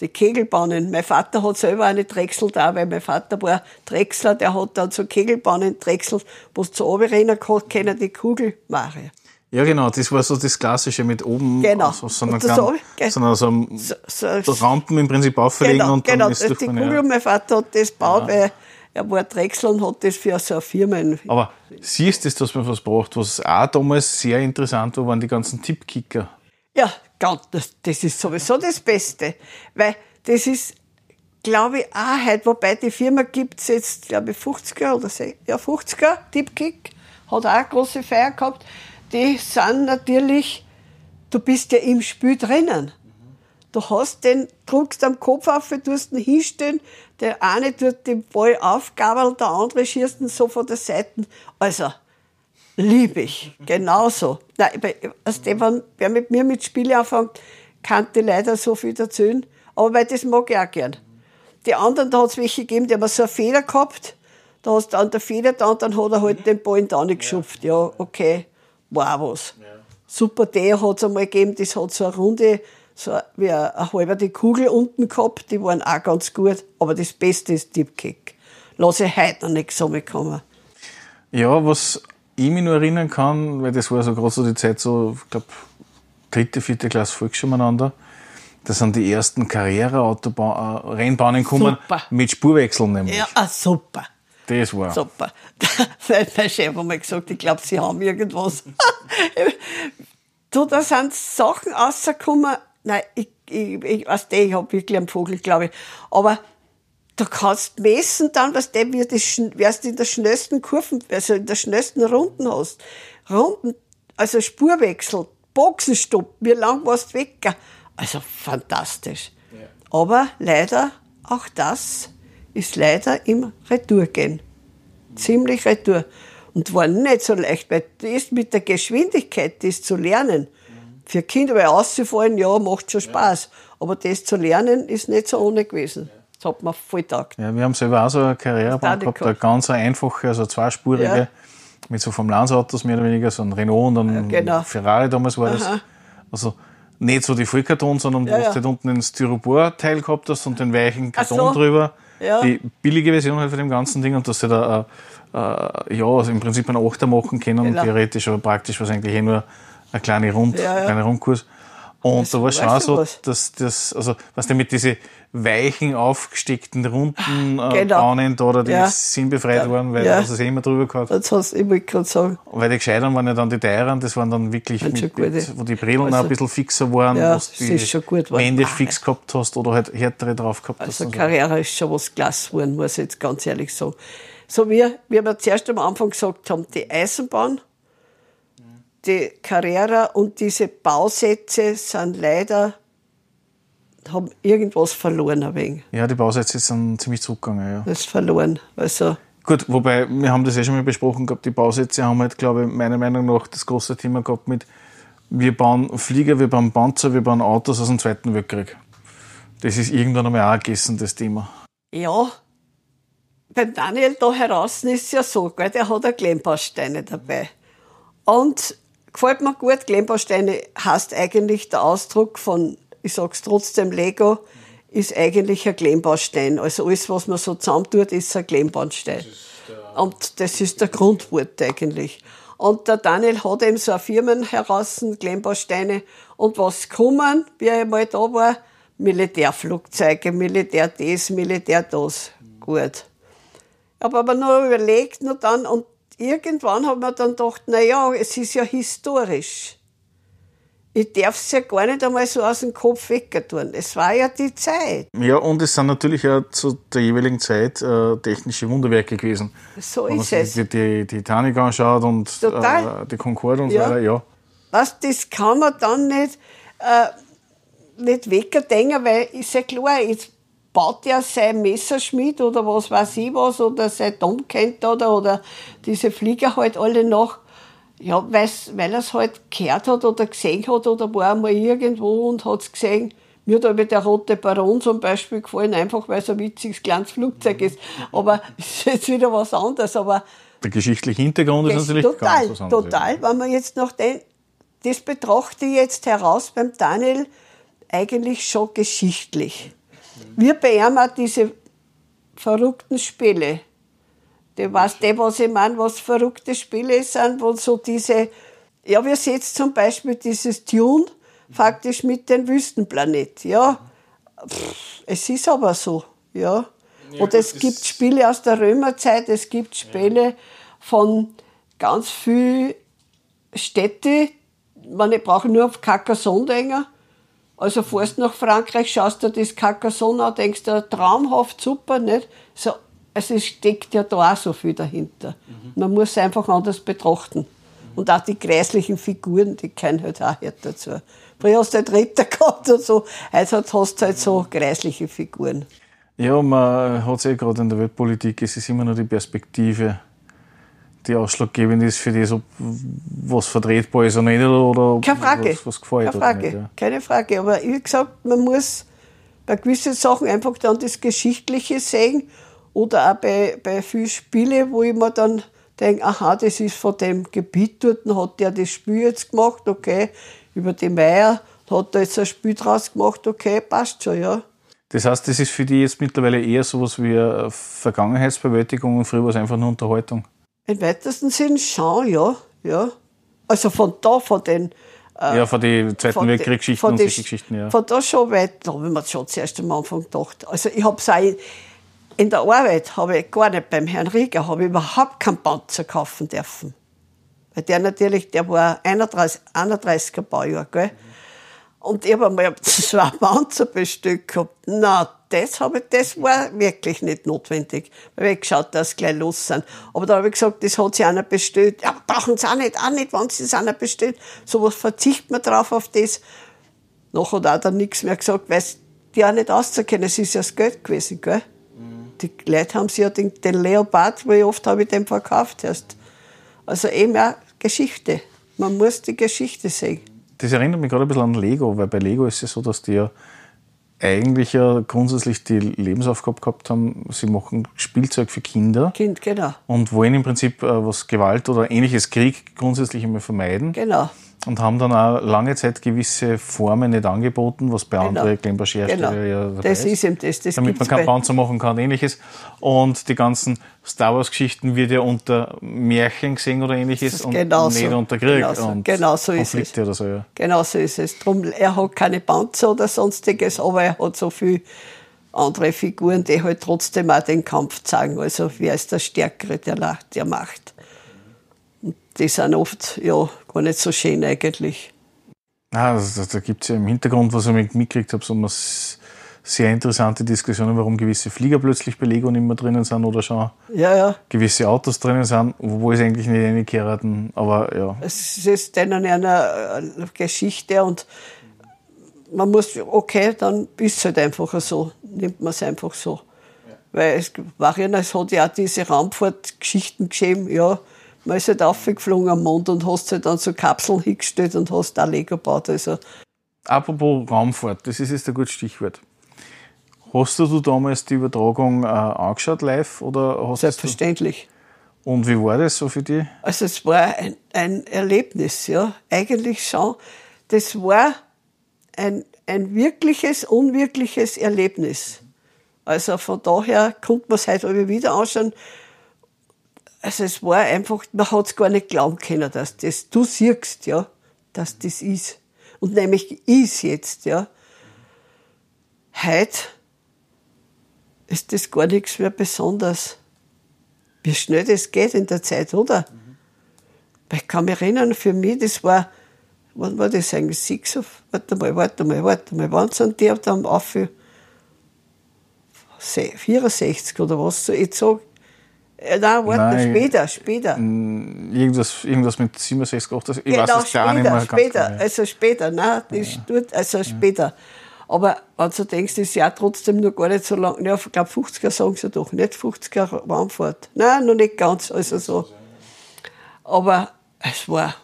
Die Kegelbahnen. Mein Vater hat selber eine Drechsel da, weil mein Vater war Drechsler, der hat dann so Kegelbahnen Drechsel, wo es zu oben können, die Kugel Maria. Ja, genau, das war so das Klassische mit oben genau. so, so, einer kleinen, so, so, so, so, Rampen im Prinzip auflegen genau, und dann genau, ist das die Kugel, ja. mein Vater hat das gebaut, ja. weil er war Drechsel und hat das für so eine Firma. Aber siehst du, dass man was braucht, was auch damals sehr interessant war, waren die ganzen Tippkicker. Ja, das, das ist sowieso das Beste, weil das ist, glaube ich, auch heute, wobei die Firma gibt es jetzt, glaube ich, 50er oder so, ja, 50er, Tippkick, hat auch eine große Feier gehabt die sind natürlich, du bist ja im Spiel drinnen. Du hast den, druckst am Kopf auf, du tust ihn hinstellen, der eine tut den Ball aufgabeln, der andere schießt ihn so von der Seite. Also, liebe ich, genauso. Nein, also, wenn wer mit mir mit Spiele anfängt, kann die leider so viel erzählen, aber weil das mag ich auch gern. Die anderen, da hat es welche gegeben, die haben so eine Feder gehabt, da hast du an der Feder da und dann hat er halt den Ball in die Tonne geschupft. Ja, okay war was. Ja. Super D hat es einmal gegeben, das hat so eine runde, so wie eine, eine halbe die Kugel unten gehabt, die waren auch ganz gut. Aber das Beste ist Dipkick. Lass ich heute noch nicht zusammenkommen. Ja, was ich mich nur erinnern kann, weil das war so gerade so die Zeit, so, ich glaube, dritte, vierte Klasse Volksschule miteinander. Da sind die ersten Karriere-Rennbahnen gekommen Super. mit Spurwechseln nämlich. Ja, ah, super. Das war. Super. mein Chef hat mal gesagt, ich glaube, sie haben irgendwas. du, da sind Sachen rausgekommen. Nein, ich, ich, ich weiß nicht, ich habe wirklich einen Vogel, glaube ich. Aber du kannst messen dann, was der, wie das, du in der schnellsten Kurven, also in der schnellsten Runden hast. Runden, also Spurwechsel, Boxenstopp, wie lang warst du weg? Also fantastisch. Aber leider, auch das ist leider im Retourgehen. Ziemlich retour. Und war nicht so leicht, weil das mit der Geschwindigkeit, das zu lernen, für Kinder, weil auszufallen, ja, macht schon Spaß. Aber das zu lernen, ist nicht so ohne gewesen. Das hat mir voll taugt. Ja, wir haben selber auch so eine Karrierebahn Das gehabt, eine ganz einfache, also zweispurige, Ja. mit so vom Autos mehr oder weniger, so ein Renault und ein Ja, genau. Ferrari damals war das. Aha. Also nicht so die Vollkarton, sondern Ja, wo ja. du halt unten den Styropor-Teil gehabt hast und den weichen Ach so. Karton drüber. Ja. Die billige Version halt von dem ganzen Ding und dass du da äh, äh, ja, also im Prinzip einen Achter machen können, Genau. theoretisch, aber praktisch war es eigentlich eh nur eine kleine Rund, Ja, ja. kleine Rundkurs. Und da war es schon so, was? dass das, also, was du mit diese weichen, aufgesteckten, runden äh, Genau. Bahnen da, die Ja. sind befreit worden, weil Ja. ja. das eh immer drüber gehabt. Das hast ich wollte gerade sagen. Weil die Gescheitern waren ja dann die teuren, das waren dann wirklich, mit, mit, wo die Brillen auch Also- ein bisschen fixer waren, Ja, wo das du die schon gut. Wände Ah, fix gehabt hast oder halt härtere drauf gehabt hast. Also. Karriere ist schon was klasse geworden, muss ich jetzt ganz ehrlich sagen. So wie, wie wir zuerst am Anfang gesagt haben, die Eisenbahn, die Carrera und diese Bausätze sind leider, haben irgendwas verloren ein wenig. Ja, die Bausätze sind ziemlich zurückgegangen, ja. Das ist verloren. Also, Gut, wobei, wir haben das ja schon mal besprochen gehabt, die Bausätze haben halt, glaube ich, meiner Meinung nach das große Thema gehabt mit, wir bauen Flieger, wir bauen Panzer, wir bauen Autos aus dem Zweiten Weltkrieg. Das ist irgendwann einmal auch gegessen, das Thema. ja, beim Daniel da heraus ist es ja so, gell, der hat auch Klemmbausteine dabei. Und gefällt mir gut, Klemmbausteine heißt eigentlich der Ausdruck von, ich sag's trotzdem, Lego, ist eigentlich ein Klemmbaustein. Also alles, was man so zusammentut, ist ein Klemmbaustein. Und das ist der Grundwort eigentlich. Und der Daniel hat eben so eine Firmen heraus, Klemmbausteine. Und was kommen, wie er mal da war, Militärflugzeuge, Militär das, Militär das. Gut. Aber aber nur überlegt, nur dann, und irgendwann haben wir dann gedacht, na ja, es ist ja historisch. Ich darf es ja gar nicht einmal so aus dem Kopf wegtun. Es war ja die Zeit. Ja, und es sind natürlich auch zu der jeweiligen Zeit äh, technische Wunderwerke gewesen. So Wenn man ist sich es. die, die Titanic anschaut und äh, die Concorde und Ja. so weiter, ja. Was, das kann man dann nicht, äh, nicht wegdenken, weil ist ja klar, jetzt baut er sein Messerschmied oder was weiß ich was oder sein Domkent oder, oder diese Flieger halt alle nach. Ja, weil er es halt gehört hat oder gesehen hat oder war einmal irgendwo und hat es gesehen. Mir hat aber der rote Baron zum Beispiel gefallen, einfach weil es ein witziges kleines Flugzeug ist. Aber ist jetzt wieder was anderes. Aber Der geschichtliche Hintergrund ist natürlich total, ganz was anderes. total. Wenn man jetzt noch den, das betrachte ich jetzt heraus beim Daniel eigentlich schon geschichtlich. Wir bei ihm auch diese verrückten Spiele. Du weißt eh, was ich meine, was verrückte Spiele sind, wo so diese, ja, wir sehen jetzt zum Beispiel dieses Tune faktisch mit dem Wüstenplanet, ja. Pff, es ist aber so, ja. Oder es gibt Spiele aus der Römerzeit, es gibt Spiele von ganz viel Städte, man ich brauche nur auf Carcassonne denken. Also fährst nach Frankreich, schaust dir das Carcassonne an, denkst dir, traumhaft, super, nicht? So, also es steckt ja da auch so viel dahinter. Man muss es einfach anders betrachten. Und auch die grässlichen Figuren, die kennen halt auch hier dazu. Früher hast du halt Ritter gehabt und so, heute hast du halt so grässliche Figuren. Ja, man hat es eh gerade in der Weltpolitik, es ist immer nur die Perspektive, die ausschlaggebend ist für das, ob was vertretbar ist oder nicht, oder ob Keine Frage. was, was gefällt Keine Frage. nicht. Ja. Keine Frage. Aber wie gesagt, man muss bei gewissen Sachen einfach dann das Geschichtliche sehen oder auch bei, bei vielen Spielen, wo ich mir dann denke, aha, das ist von dem Gebiet dort, hat der das Spiel jetzt gemacht, okay, über die Meier Hat da jetzt ein Spiel draus gemacht, okay, passt schon, ja. Das heißt, das ist für die jetzt mittlerweile eher sowas wie eine Vergangenheitsbewältigung und früher war es einfach nur Unterhaltung. Im weitesten Sinn schon, ja. ja. Also von da, von den. Äh, ja, von den Zweiten Weltkriegsgeschichten und solche Geschichten, ja. Von da schon weit, da habe ich mir schon zuerst am Anfang gedacht. Also ich habe es auch in, der Arbeit, habe ich gar nicht beim Herrn Rieger, habe ich überhaupt keinen Panzer kaufen dürfen. Weil der natürlich, der war 31, 31er Baujahr, gell? Und ich habe einmal zwei Panzer bestellt gehabt. Na, das, habe ich, das war wirklich nicht notwendig. Weil ich geschaut, dass sie gleich los sind. Aber da habe ich gesagt, das hat sich einer bestellt. Ja, brauchen sie auch nicht, auch nicht, wenn sie es einer bestellt. So was verzichtet man drauf auf das. Noch hat auch dann nichts mehr gesagt, weil die auch nicht auszukennen. Es ist ja das Geld gewesen, gell? Die Leute haben sich ja den, den Leopard, wie oft habe ich den verkauft erst. Also eben auch Geschichte. Man muss die Geschichte sehen das erinnert mich gerade ein bisschen an Lego, weil bei Lego ist es so, dass die ja eigentlich ja grundsätzlich die Lebensaufgabe gehabt haben, sie machen Spielzeug für Kinder. Kind, genau. Und wollen im Prinzip äh, was Gewalt oder ähnliches Krieg grundsätzlich immer vermeiden. Genau und haben dann auch lange Zeit gewisse Formen nicht angeboten, was bei genau. anderen Glembasch-Hersteller genau. ja das ist. Eben das, das damit man keinen Panzer machen kann und ähnliches. Und die ganzen Star Wars-Geschichten wird ja unter Märchen gesehen oder ähnliches und genauso. nicht unter Krieg genauso. und genau so ist es. oder so. Ja. Genau so ist es. Drum, er hat keine Panzer oder sonstiges, aber er hat so viel andere Figuren, die halt trotzdem auch den Kampf zeigen. Also wer ist der Stärkere der Macht die sind oft ja, gar nicht so schön eigentlich. Ah, also, da gibt es ja im Hintergrund, was ich mitgekriegt habe, so sehr interessante Diskussionen, warum gewisse Flieger plötzlich bei Lego nicht mehr drinnen sind oder schon ja, ja. gewisse Autos drinnen sind, wo es eigentlich nicht reingehören. Aber ja. Es ist denen eine Geschichte und man muss, okay, dann ist es halt einfach so, nimmt man es einfach so. Ja. Weil es war ja, es hat ja auch diese Raumfahrtgeschichten gegeben, ja, man ist halt aufgeflogen am Mond und hast halt dann so Kapseln hingestellt und hast da Lego gebaut. Also. Apropos Raumfahrt, das ist jetzt ein gutes Stichwort. Hast du damals die Übertragung äh, angeschaut live? Oder hast Selbstverständlich. Du... Und wie war das so für dich? Also es war ein, ein Erlebnis, ja. Eigentlich schon. Das war ein, ein wirkliches, unwirkliches Erlebnis. Also von daher konnte man es heute wieder anschauen. Also es war einfach, man hat es gar nicht glauben können, dass das, du siehst, ja, dass das ist. Und nämlich ist jetzt, ja. Heute ist das gar nichts mehr Besonderes. Wie schnell das geht in der Zeit, oder? Mhm. Ich kann mich erinnern, für mich, das war, wann war das eigentlich? Six of, warte mal, warte mal, warte mal, wann sind die dann auf 64 oder was? So, ich sag, äh, nein, warte, Nein, später, später. Irgendwas, irgendwas mit 67, 68, ich genau, weiß es gar nicht mehr später, genau. also später, nein, das ja. tut, also später. Aber wenn du denkst, ist ja trotzdem noch gar nicht so lang, ja, ich glaube 50er sagen sie doch, nicht 50er Raumfahrt. Nein, noch nicht ganz, also so. Aber es war,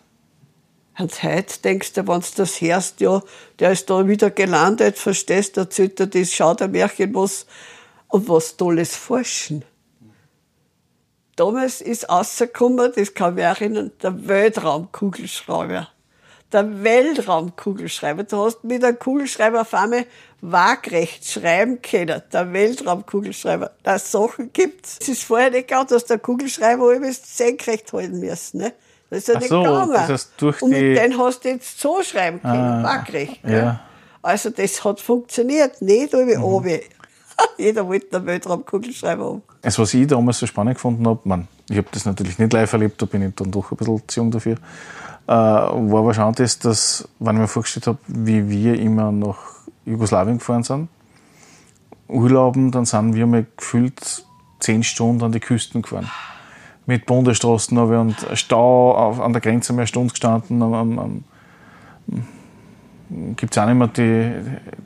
und heute denkst du, wenn du das hörst, ja, der ist da wieder gelandet, verstehst du, erzählt er das, schaut ein Märchen was, und was tolles Forschen damals ist rausgekommen, das kann ich mich erinnern, der Weltraumkugelschreiber. Der Weltraumkugelschreiber. Du hast mit einem Kugelschreiber auf einmal waagrecht schreiben können. Der Weltraumkugelschreiber. Das Sachen gibt's. Es ist vorher nicht gegangen, dass der Kugelschreiber alles senkrecht halten müssen, ne? Das ist ja Ach nicht so, gegangen. Das heißt, durch Und mit denen hast du jetzt so schreiben können, ah, waagrecht. Ja. Ne? Also das hat funktioniert, nicht über mhm. Jeder wollte einen Weltraumkugelschreiber haben. Also was ich damals so spannend gefunden habe, man, ich habe das natürlich nicht live erlebt, da bin ich dann doch ein bisschen zu jung dafür, äh, war schon das, dass, wenn ich mir vorgestellt habe, wie wir immer nach Jugoslawien gefahren sind, Urlauben, dann sind wir mal gefühlt zehn Stunden an die Küsten gefahren. Mit Bundesstraßen und Stau auf, an der Grenze mehr Stunden gestanden. Am, Gibt es auch nicht mehr die,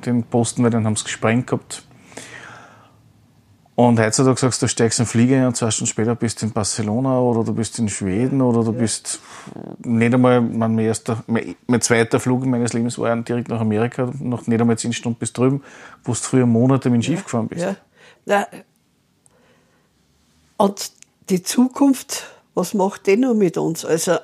den Posten, weil dann haben sie gesprengt gehabt. Und heutzutage sagst du, du steigst in den Flieger und zwei Stunden später bist du in Barcelona oder du bist in Schweden oder du bist nicht einmal, mein, erster, mein zweiter Flug meines Lebens war direkt nach Amerika, noch nicht einmal zehn Stunden bis drüben, wo du früher Monate mit dem Schiff gefahren bist. Ja. Na, und die Zukunft was macht die nur mit uns? Also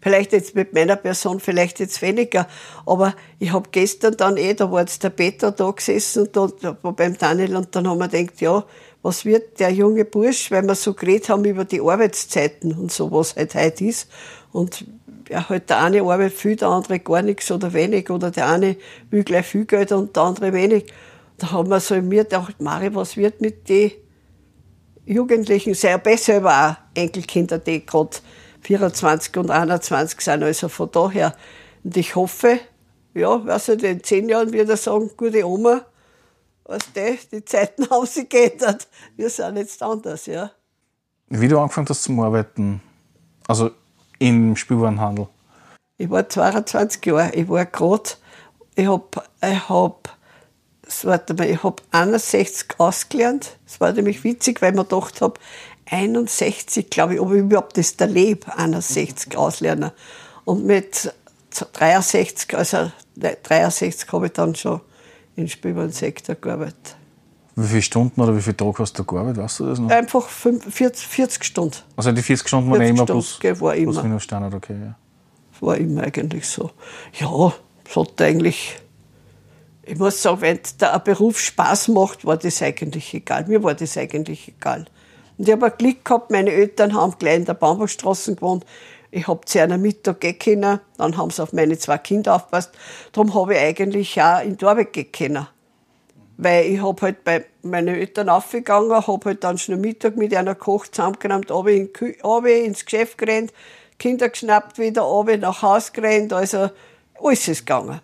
vielleicht jetzt mit meiner Person, vielleicht jetzt weniger, aber ich habe gestern dann eh, da war jetzt der Peter da gesessen und da, beim Daniel und dann haben wir gedacht, ja, was wird der junge Bursch, weil wir so geredet haben über die Arbeitszeiten und so, was halt heute ist. Und ja, halt der eine arbeitet viel, der andere gar nichts oder wenig oder der eine will gleich viel Geld und der andere wenig. Da haben wir so in mir gedacht, Mari, was wird mit den Jugendlichen, sehr besser selber auch Enkelkinder, die gerade 24 und 21 sind, also von daher. Und ich hoffe, ja, weiß ich, in zehn Jahren wird er sagen, gute Oma, was die, die Zeiten haben sich geändert. Wir sind jetzt anders, ja. Wie du angefangen hast zum Arbeiten, also im Spielwarenhandel? Ich war 22 Jahre, ich war gerade, ich habe ich hab warte mal, ich habe 61 ausgelernt. Das war nämlich witzig, weil ich mir gedacht habe, 61, glaube ich, ob ich überhaupt das da lebe, 61 auslernen. Und mit 63, also 63 habe ich dann schon im Spielwarensektor gearbeitet. Wie viele Stunden oder wie viele Tage hast du gearbeitet, weißt du das noch? Einfach 40, 40 Stunden. Also die 40 Stunden waren immer plus, war immer. plus minus Standard, okay, ja. War immer eigentlich so. Ja, es hat eigentlich ich muss sagen, wenn der Beruf Spaß macht, war das eigentlich egal. Mir war das eigentlich egal. Und ich habe Glück gehabt, meine Eltern haben gleich in der Bambachstraße gewohnt. Ich habe zu einer Mittag gehen dann haben sie auf meine zwei Kinder aufgepasst. Darum habe ich eigentlich auch in die Arbeit gehen. Weil ich habe halt bei meinen Eltern aufgegangen, habe halt dann schon Mittag mit einer Koch zusammengenommen, runter, in, ins Geschäft gerannt, Kinder geschnappt, wieder runter, nach Haus gerannt, also alles ist gegangen.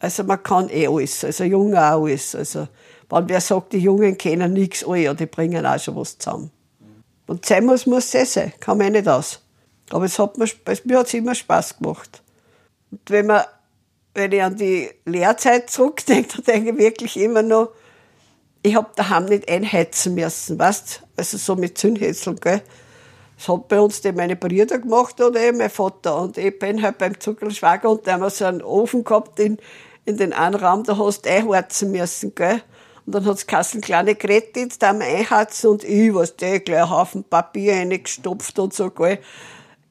Also man kann eh alles, also Junge auch alles. Also wenn wer sagt, die Jungen kennen nichts, oh ja, die bringen auch schon was zusammen. Und sein muss, es sein, kann man eh nicht aus. Aber es hat mir, mir hat es immer Spaß gemacht. Und wenn, man, wenn ich an die Lehrzeit zurückdenke, dann denke ich wirklich immer noch, ich habe daheim nicht einheizen müssen, weißt Also so mit Zündhätzeln, gell. Das hat bei uns die meine Brüder gemacht oder eben mein Vater. Und ich bin halt beim Zuckerschwager und da haben wir so einen Ofen gehabt in, in den einen Raum, da hast du einheizen müssen, gell? Und dann hat's Kassen kleine Geräte, da haben wir einheizen und ich, was der, gleich einen Haufen Papier reingestopft und so, gell?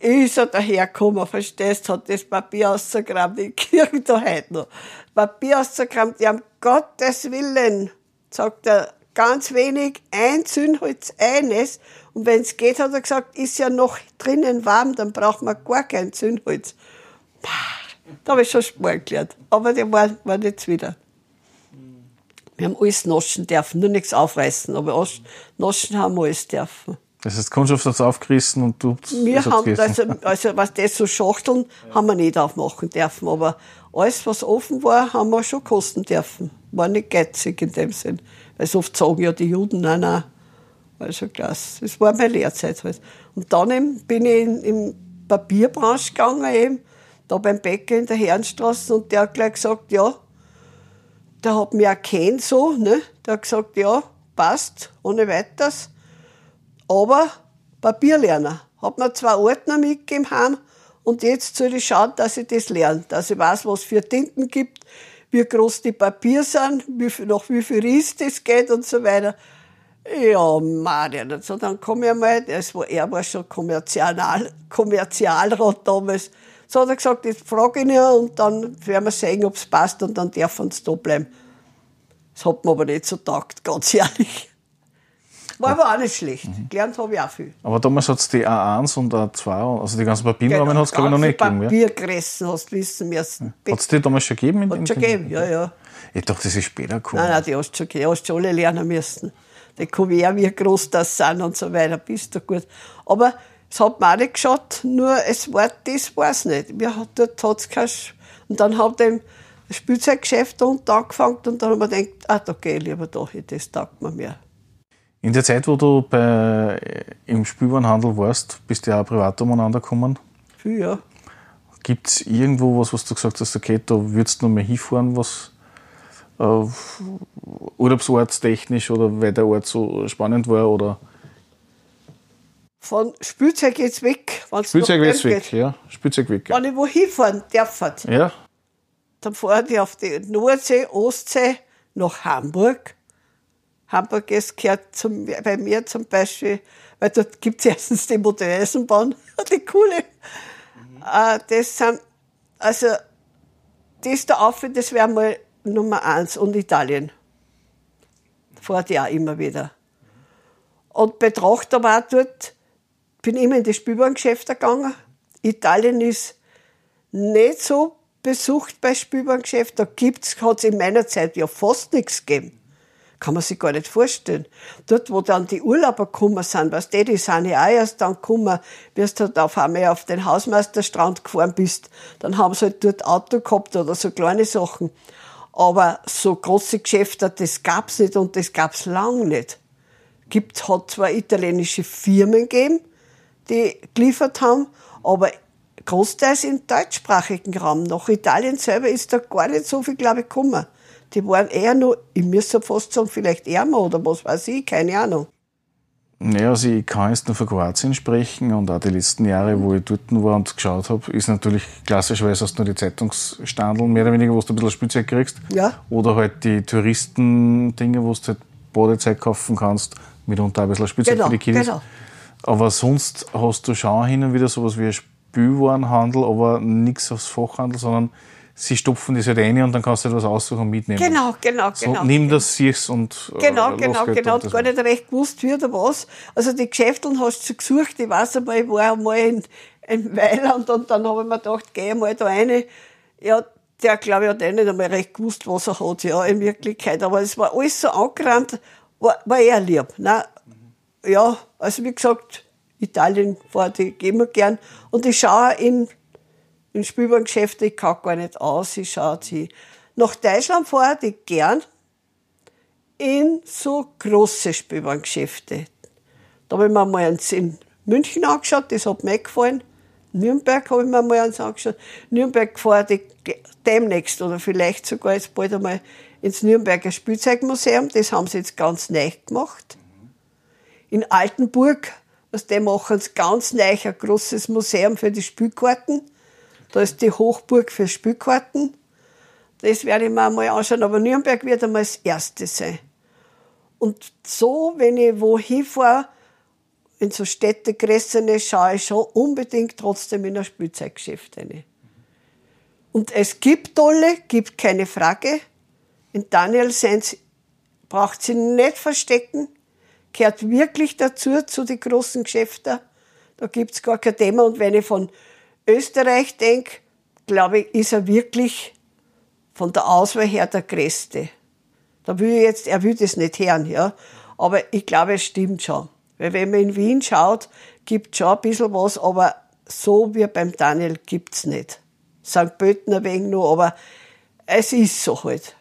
Ich so dahergekommen, verstehst, hat das Papier ausgegraben, ich kriege da heute noch. Papier ausgegraben, die haben Gottes Willen, sagt er, ganz wenig, ein Zündholz, eines. Und wenn's geht, hat er gesagt, ist ja noch drinnen warm, dann braucht man gar kein Zündholz. Da habe ich schon Sport gelernt. Aber der war, war nichts wieder. Wir haben alles naschen dürfen, nur nichts aufreißen. Aber naschen haben wir alles dürfen. Das heißt, Kundschaft hat es aufgerissen und du Wir haben, also, also, was das so Schachteln, ja. haben wir nicht aufmachen dürfen. Aber alles, was offen war, haben wir schon kosten dürfen. War nicht geizig in dem Sinn. Weil so oft sagen ja die Juden, nein, nein. War schon klasse. Das war meine Lehrzeit halt. Und dann eben bin ich in, in Papierbranche gegangen eben da beim Bäcker in der Herrenstraße und der hat gleich gesagt, ja, der hat mich erkannt so, ne? Der hat gesagt, ja, passt, ohne weiteres. Aber Papierlerner. Hat mir zwei Ordner mitgegeben haben und jetzt soll ich schauen, dass ich das lerne, dass ich weiß, was für Tinten gibt, wie groß die Papier sind, wie viel, nach wie viel Ries das geht und so weiter. Ja, Marian, so, dann komme ich mal, das war, er war schon Kommerzial, Kommerzialrat damals, so hat er gesagt, ich frage ihn ja und dann werden wir sehen, ob es passt und dann darf uns da bleiben. Das hat mir aber nicht so taugt, ganz ehrlich. War aber auch nicht schlecht. Mhm. Gelernt habe ich auch viel. Aber damals hat es die A1 und A2, also die ganzen Papierrahmen genau, hat es glaube ich noch nicht gegeben. Papiergressen hast du wissen müssen. Hat es die damals schon gegeben? Hat es schon gegeben, ja, ja. Ich dachte, das ist später gekommen. Nein, nein, die hast du schon gegeben. hast du alle lernen müssen. Die Kuvert, wie groß das sind und so weiter, bist du gut. Aber es hat mir auch nicht geschaut, nur es war, das war es nicht. Wir hat, dort hat's kein, und dann hat dem Spielzeuggeschäft und angefangen und dann haben wir gedacht, ah, da geh ich lieber da, das taugt mir mehr. In der Zeit, wo du bei, im Spielwarenhandel warst, bist du ja auch privat umeinander gekommen. Ja. Gibt es irgendwo was, was du gesagt hast, okay, da würdest du noch mehr hinfahren, was äh, urlaubsortstechnisch oder weil der Ort so spannend war? Oder von Spielzeug geht's weg. Spielzeug geht's weg, ja. Spielzeug weg. Wenn ich wo hinfahren darf, ja. dann fahre ich auf die Nordsee, Ostsee, nach Hamburg. Hamburg gehört zum, bei mir zum Beispiel, weil dort gibt es erstens die Modelleisenbahn, die coole. Mhm. Äh, das sind, also, das da auf, das wäre mal Nummer eins und Italien. Fahrt ja immer wieder. Und betrachte auch dort, bin immer in die Spielwarengeschäfte gegangen. Italien ist nicht so besucht bei Spielwarengeschäften. Da gibt's, hat's in meiner Zeit ja fast nichts gegeben. Kann man sich gar nicht vorstellen. Dort, wo dann die Urlauber gekommen sind, was die, die sind ja auch erst dann gekommen, wirst du halt auf einmal auf den Hausmeisterstrand gefahren bist, dann haben sie halt dort Auto gehabt oder so kleine Sachen. Aber so große Geschäfte, das gab's nicht und das gab's lang nicht. Gibt, hat zwar italienische Firmen gegeben, die geliefert haben, aber großteils im deutschsprachigen Raum. Nach Italien selber ist da gar nicht so viel, glaube ich, gekommen. Die waren eher nur, ich müsste fast sagen, vielleicht ärmer oder was weiß ich, keine Ahnung. Naja, also ich kann jetzt nur für Kroatien sprechen und auch die letzten Jahre, wo ich dort war und geschaut habe, ist natürlich klassischerweise hast du nur die Zeitungsstandeln, mehr oder weniger, wo du ein bisschen Spielzeug kriegst. Ja. Oder halt die Touristen-Dinge, wo du halt Badezeit kaufen kannst, mitunter ein bisschen Spielzeug Genau, für die Kinder. genau. Aber sonst hast du schon hin und wieder sowas wie ein Spielwarenhandel, aber nichts aufs Fachhandel, sondern sie stopfen das halt rein und dann kannst du halt was aussuchen und mitnehmen. Genau, genau, So, genau. nimm das, siehst und äh, Genau, genau, genau. und gar nicht recht gewusst, wie oder was. Also die Geschäfteln hast du gesucht. Ich weiß einmal, ich war einmal in, in Weiland und dann habe ich mir gedacht, geh mal da rein. Ja, der, glaube ich, hat eh nicht einmal recht gewusst, was er hat, ja, in Wirklichkeit. Aber es war alles so angerannt, war, war eher lieb. Nein, ja, also wie gesagt, Italien fahrt ich immer gern. Und ich schaue in, in Spielwarengeschäfte, ich kann gar nicht aus, ich schaue sie. Nach Deutschland fahre ich gern in so große Spielwarengeschäfte. Da habe ich mir mal eins in München angeschaut, das hat mir gefallen. Nürnberg habe ich mir mal eins angeschaut. Nürnberg fahre ich demnächst oder vielleicht sogar jetzt bald einmal ins Nürnberger Spielzeugmuseum. Das haben sie jetzt ganz neu gemacht. In Altenburg, was die machen, sie ganz neu ein großes Museum für die Spielkarten. Da ist die Hochburg für Spielkarten. Das werde ich mir mal anschauen, aber Nürnberg wird einmal das erste sein. Und so, wenn ich wohin fahre, in so Städtegressene, schaue ich schon unbedingt trotzdem in ein Spielzeuggeschäft rein. Und es gibt tolle, gibt keine Frage. In Daniel Sens braucht sie nicht verstecken, gehört wirklich dazu, zu den großen Geschäften. Da gibt's gar kein Thema. Und wenn ich von Österreich denke, glaube ich, ist er wirklich von der Auswahl her der Größte. Da will ich jetzt, er will das nicht hören, ja. Aber ich glaube, es stimmt schon. Weil wenn man in Wien schaut, gibt schon ein bisschen was, aber so wie beim Daniel gibt's nicht. St. Pölten wenig nur, aber es ist so halt.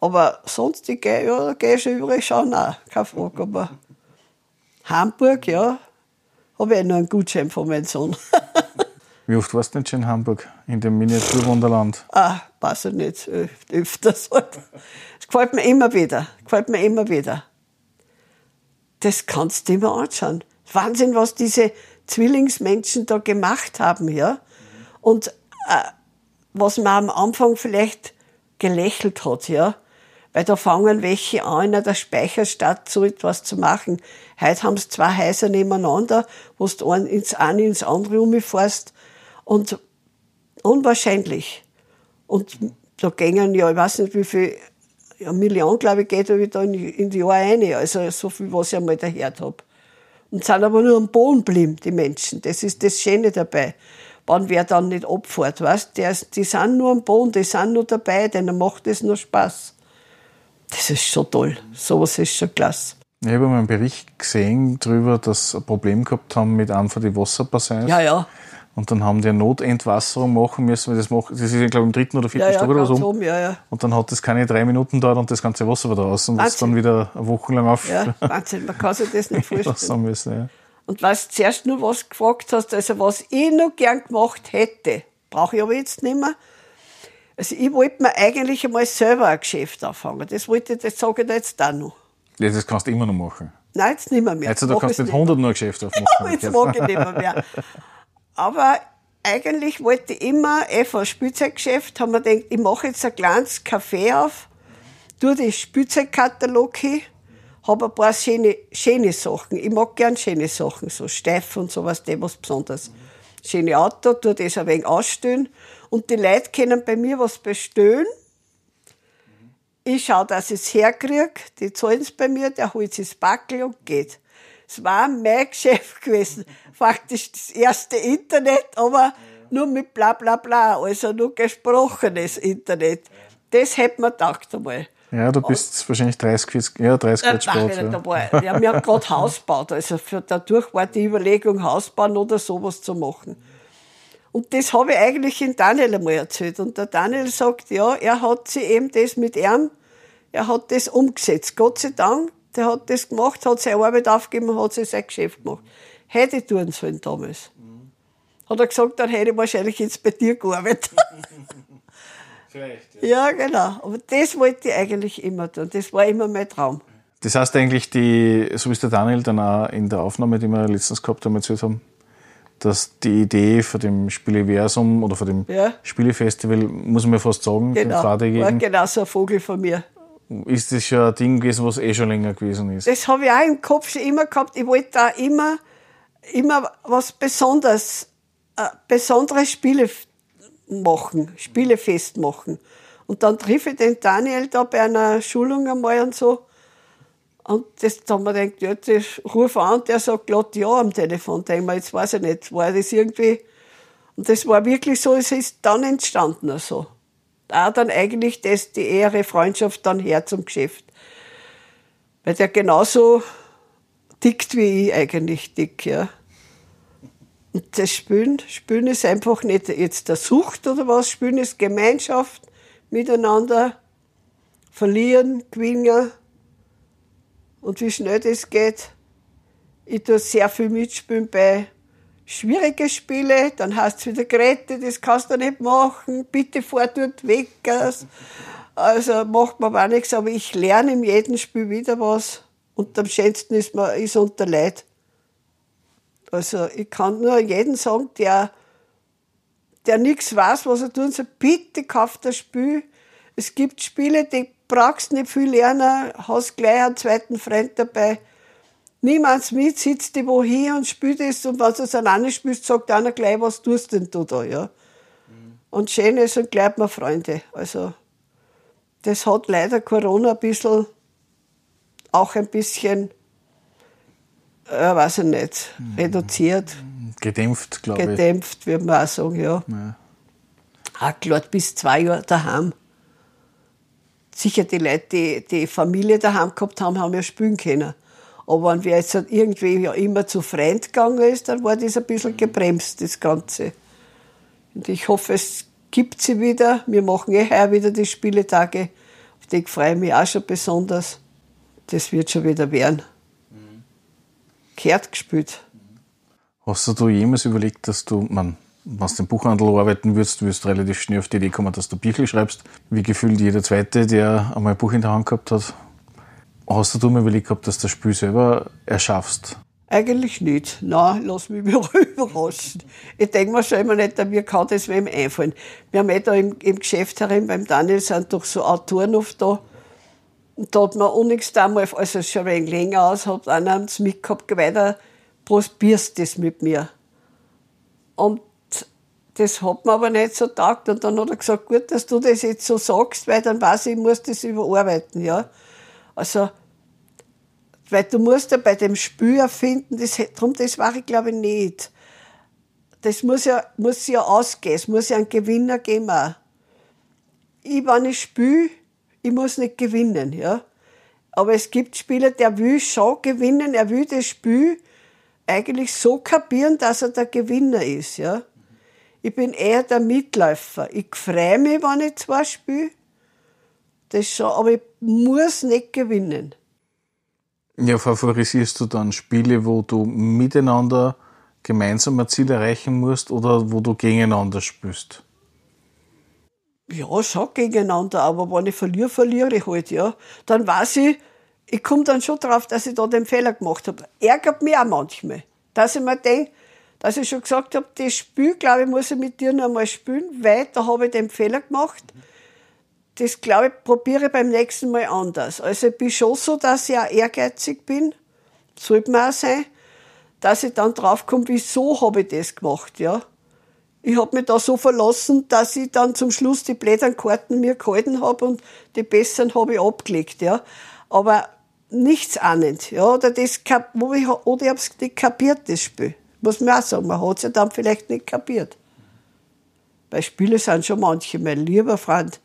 Aber sonst, ich gehe, ja, gehe schon überall schauen, auch, keine Frage. Aber Hamburg, ja, habe ich noch einen Gutschein von meinem Sohn. Wie oft warst du denn schon in Hamburg, in dem Miniaturwunderland? Ah, weiß ich nicht, öf- öfters halt. Es gefällt mir immer wieder, gefällt mir immer wieder. Das kannst du dir mal anschauen. Wahnsinn, was diese Zwillingsmenschen da gemacht haben, ja. Und äh, was man am Anfang vielleicht gelächelt hat, ja. Weil da fangen welche an, in der Speicherstadt so etwas zu machen. Heute haben sie zwei Häuser nebeneinander, wo du ein ins eine ins andere umfährst. Und unwahrscheinlich. Und da gingen ja, ich weiß nicht wie viel, ja, Millionen, glaube ich, geht da in, in die Jahre rein. Also so viel, was ich einmal gehört habe. Und sind aber nur am Boden geblieben, die Menschen. Das ist das Schöne dabei. Wenn wer dann nicht abfährt, weißt, der, die sind nur am Boden, die sind nur dabei, denen macht es nur Spaß. Das ist schon toll. Sowas ist schon klasse. Ich habe mal einen Bericht gesehen darüber, dass sie ein Problem gehabt haben mit einem von den Wasserbassins. Ja, ja. Und dann haben die eine Notentwasserung machen müssen, weil das macht, das ist, ich glaube, im dritten oder vierten Ja, ja, Stock oder ganz so. oben, ja, ja. Und dann hat das keine drei Minuten dauert und das ganze Wasser war draußen, was Wahnsinn. dann wieder eine Woche lang auf Ja, Wahnsinn, man kann sich das nicht vorstellen. müssen. Ja. Und was du zuerst nur was gefragt hast, also was ich noch gern gemacht hätte, brauche ich aber jetzt nicht mehr. Also ich wollte mir eigentlich einmal selber ein Geschäft anfangen. Das wollte ich, das sage ich jetzt auch noch. ja, das kannst du immer noch machen. Nein, jetzt nicht mehr. mehr. Jetzt kannst du es mit nicht 100 noch ein Geschäft aufmachen. Aber jetzt mag ich nicht mehr, mehr. Aber eigentlich wollte ich immer, eh von Spielzeuggeschäft, haben wir gedacht, ich mache jetzt ein kleines Café auf, tue den Spielzeugkatalog hin, habe ein paar schöne, schöne Sachen. Ich mag gern schöne Sachen, so steif und sowas, dem was besonders. Schöne Auto, tue das ein wenig ausstellen. Und die Leute können bei mir was bestellen. Ich schaue, dass ich es herkriege. Die zahlen es bei mir, der holt sich das Backel und geht. Es war mein Geschäft gewesen. Faktisch das erste Internet, aber nur mit bla bla bla, also nur gesprochenes Internet. Das hätte man gedacht einmal. Ja, du bist und, wahrscheinlich 30, 40, ja, 30 Jahre spät. Ja. Ja, wir haben gerade Haus gebaut, also für, dadurch war die Überlegung, Haus bauen oder sowas zu machen. Und das habe ich eigentlich in Daniel einmal erzählt. Und der Daniel sagt, ja, er hat sie eben das mit ihm, er hat das umgesetzt. Gott sei Dank, der hat das gemacht, hat seine Arbeit aufgegeben, hat sich sein Geschäft gemacht. Hätte ich tun sollen damals. Mhm. Hat er gesagt, dann hätte ich wahrscheinlich jetzt bei dir gearbeitet. Vielleicht, ja. ja, genau. Aber das wollte ich eigentlich immer tun. Das war immer mein Traum. Das heißt eigentlich, die, so wie es der Daniel dann auch in der Aufnahme, die wir letztens gehabt haben, erzählt haben, dass die Idee von dem Spieleversum oder von dem ja. Spielefestival, muss man fast sagen, genau. war genau so ein Vogel von mir. Ist das schon ein Ding gewesen, was eh schon länger gewesen ist? Das habe ich auch im Kopf schon immer gehabt. Ich wollte da immer, immer was Besonderes, äh, besondere Spiele machen, Spielefest machen. Und dann triff ich den Daniel da bei einer Schulung einmal und so. Und das, da haben wir gedacht, ja, das ruf an, der sagt glatt ja am Telefon. Denk mal, jetzt weiß ich nicht, war das irgendwie. Und das war wirklich so, es ist dann entstanden, also. Da dann eigentlich das, die ehre Freundschaft dann her zum Geschäft. Weil der genauso tickt wie ich eigentlich dick, ja. Und das Spülen, Spülen ist einfach nicht jetzt der Sucht oder was, Spülen ist Gemeinschaft, miteinander, verlieren, gewinnen und wie schnell das geht. Ich tue sehr viel mitspielen bei schwierigen Spielen, dann hast du wieder Geräte, das kannst du nicht machen, bitte fahr dort weg. Also macht man auch nichts, aber ich lerne in jedem Spiel wieder was und am schönsten ist man ist unter Leid. Also ich kann nur jeden sagen, der, der nichts weiß, was er tun soll, bitte kauft das Spiel. Es gibt Spiele, die brauchst nicht viel lernen, hast gleich einen zweiten Freund dabei. Niemand mit, sitzt die wo hier und spielt es und wenn du es alleine spielst, sagt einer gleich, was tust denn du da, ja. Mhm. Und schön ist und bleibt man Freunde. Also, das hat leider Corona ein bisschen, auch ein bisschen, äh, weiß ich nicht, mhm. reduziert. Gedämpft, glaube ich. Gedämpft, würde man auch sagen, ja. ja. Auch klar, bis zwei Jahre daheim sicher die Leute, die die Familie daheim gehabt haben, haben ja spielen können. Aber wenn wer jetzt halt irgendwie ja immer zu Freund gegangen ist, dann war das ein bisschen gebremst, das Ganze. Und ich hoffe, es gibt sie wieder. Wir machen eh heuer wieder die Spieletage. Auf die freue ich mich auch schon besonders. Das wird schon wieder werden. Mhm. Kehrt gespielt. Hast du da jemals überlegt, dass du, man, wenn du im Buchhandel arbeiten würdest, wirst du relativ schnell auf die Idee kommen, dass du Bücher schreibst, wie gefühlt jeder Zweite, der einmal ein Buch in der Hand gehabt hat. Hast du mal überlegt gehabt, dass du das Spiel selber erschaffst? Eigentlich nicht. Nein, lass mich überraschen. Ich denke mir schon immer nicht, mir kann das wem einfallen. Wir haben eh da im, im Geschäft herin beim Daniel sind doch so Autoren oft da. Und da hat man nichts damals, also schon ein wenig länger aus, hat einer mitgehabt, weiter probierst das mit mir. Und das hat mir aber nicht so taugt. Und dann hat er gesagt, gut, dass du das jetzt so sagst, weil dann weiß ich, ich muss das überarbeiten, ja. Also, weil du musst ja bei dem Spür finden, das, drum, das war ich glaube ich nicht. Das muss ja, muss ja ausgehen, es muss ja einen Gewinner geben auch. Ich, wenn ich spiele, ich muss nicht gewinnen, ja. Aber es gibt Spieler, der will schon gewinnen, er will das Spiel eigentlich so kapieren, dass er der Gewinner ist, ja. Ich bin eher der Mitläufer. Ich freue mich, wenn ich zwei spiele. Das schon, aber ich muss nicht gewinnen. Ja, favorisierst du dann Spiele, wo du miteinander gemeinsam ein Ziel erreichen musst oder wo du gegeneinander spielst? Ja, schon gegeneinander, aber wenn ich verliere, verliere ich halt, ja. Dann weiß ich, ich komme dann schon drauf, dass ich da den Fehler gemacht habe. Ärgert mich auch manchmal. Dass ich mir denke, dass ich schon gesagt habe, das Spiel, glaube ich, muss ich mit dir noch einmal spielen, weil da habe ich den Fehler gemacht. das glaube ich, probiere ich beim nächsten Mal anders. Also ich bin schon so, dass ich auch ehrgeizig bin. Sollte man auch sein. Dass ich dann draufkomme, wieso habe ich das gemacht, ja. Ich habe mich da so verlassen, dass ich dann zum Schluss die blättern Karten mir gehalten habe und die besseren habe ich abgelegt, ja. Aber nichts ahnend, ja. Oder das, oder ich habe es nicht kapiert, das Spiel. Muss man auch sagen, man hat es ja dann vielleicht nicht kapiert. Weil Spiele sind schon manche, mein lieber Freund.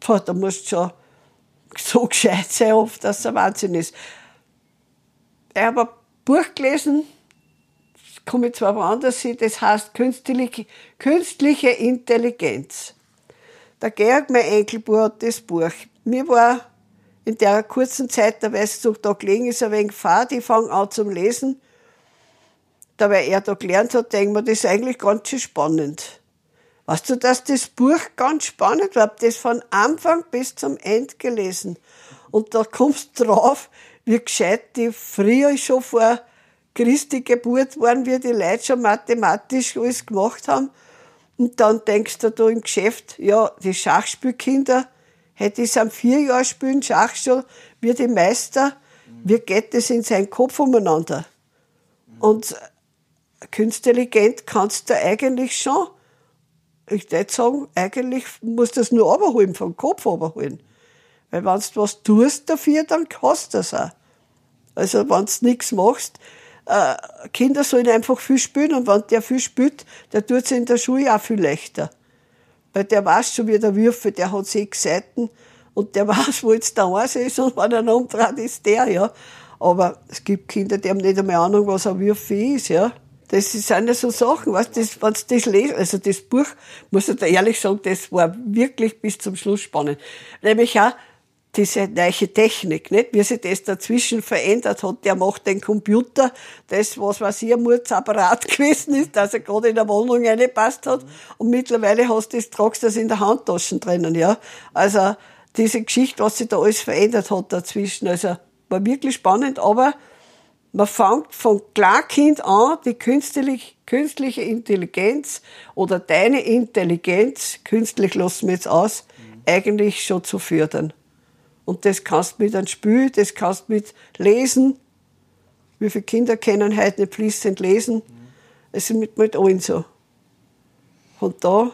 Boah, da musst du schon so gescheit sein, oft, dass es ein Wahnsinn ist. Ich habe ein Buch gelesen, das komme ich zwar woanders hin, das heißt Künstliche, Künstliche Intelligenz. Der Georg, mein Enkelbub, hat das Buch. Mir war in der kurzen Zeit, da weißt du, da gelegen ist, ein wenig fad, ich fange an zum Lesen. Da, weil er da gelernt hat, denke ich mir, das ist eigentlich ganz schön spannend. Weißt du, dass das Buch ganz spannend war? Ich habe das von Anfang bis zum Ende gelesen. Und da kommst du drauf, wie gescheit die früher schon vor Christi Geburt waren, wie die Leute schon mathematisch alles gemacht haben. Und dann denkst du da im Geschäft, ja, die Schachspielkinder, hätte ich am vier Jahren spielen Schach schon wie die Meister. Wie geht das in seinen Kopf umeinander? Und künstlich kannst du eigentlich schon ich würde sagen, eigentlich musst du das nur runterholen, vom Kopf runterholen. Weil wenn du was tust dafür, dann hast du das auch. Also wenn du nichts machst, äh, Kinder sollen einfach viel spielen und wenn der viel spielt, der tut es in der Schule auch viel leichter. Weil der weiß schon, wie der Würfel, der hat sechs Seiten und der weiß, wo jetzt der eins ist und wenn er umdreht, ist der, ja. Aber es gibt Kinder, die haben nicht einmal Ahnung, was ein Würfel ist, ja. Das sind ja so Sachen, was das, wenn du das lest, also das Buch, muss ich da ehrlich sagen, das war wirklich bis zum Schluss spannend. Nämlich auch diese neue Technik, nicht? Wie sich das dazwischen verändert hat. Der macht den Computer, das, was weiß ich, ein Murdsapparat gewesen ist, dass er gerade in der Wohnung reingepasst hat. Und mittlerweile hast du das, tragst das in der Handtaschen drinnen, ja. Also, diese Geschichte, was sich da alles verändert hat dazwischen. Also, war wirklich spannend, aber man fängt von Klarkind an, die künstliche, künstliche Intelligenz oder deine Intelligenz, künstlich lassen wir jetzt aus, mhm. eigentlich schon zu fördern. Und das kannst mit einem Spiel, das kannst mit Lesen. Wie viele Kinder können heute nicht fließend lesen? Mhm. Es ist mit, mit allen so. Und da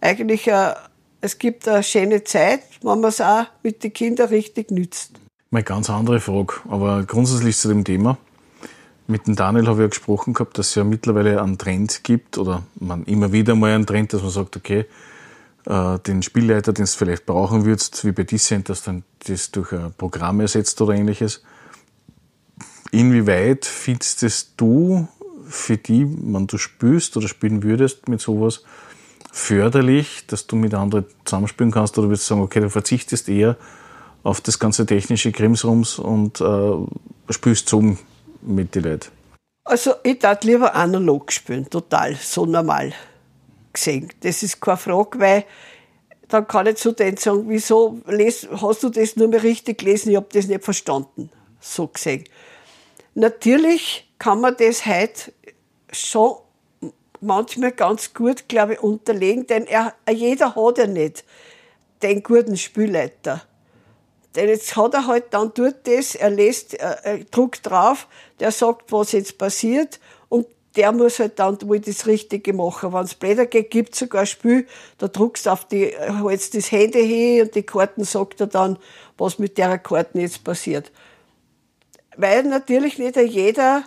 eigentlich, äh, es gibt eine schöne Zeit, wenn man es auch mit den Kindern richtig nützt. Mal ganz andere Frage, aber grundsätzlich zu dem Thema. Mit dem Daniel habe ich ja gesprochen gehabt, dass es ja mittlerweile einen Trend gibt oder man immer wieder mal einen Trend, dass man sagt, okay, äh, den Spielleiter, den du vielleicht brauchen würdest, wie bei Dissent, dass dann das durch ein Programm ersetzt oder ähnliches. Inwieweit findest du für die, wenn du spielst oder spielen würdest mit sowas, förderlich, dass du mit anderen zusammenspielen kannst oder würdest du sagen, okay, du verzichtest eher auf das ganze technische Krimsrums und äh, spielst so mit den Leuten? Also ich darf lieber analog spielen, total, so normal gesehen. Das ist keine Frage, weil dann kann ich zu denen sagen, wieso hast du das nur mehr richtig gelesen, ich habe das nicht verstanden, so gesehen. Natürlich kann man das heute schon manchmal ganz gut, glaube ich, unterlegen, denn er, jeder hat ja nicht den guten Spielleiter. Denn jetzt hat er halt dann tut das, er lässt, er, er druckt drauf, der sagt, was jetzt passiert und der muss halt dann wohl das Richtige machen. Wenn es Blätter geht, gibt es sogar ein Spiel, da druckst du auf die, hältst das Handy hin und die Karten sagt er dann, was mit der Karten jetzt passiert. Weil natürlich nicht jeder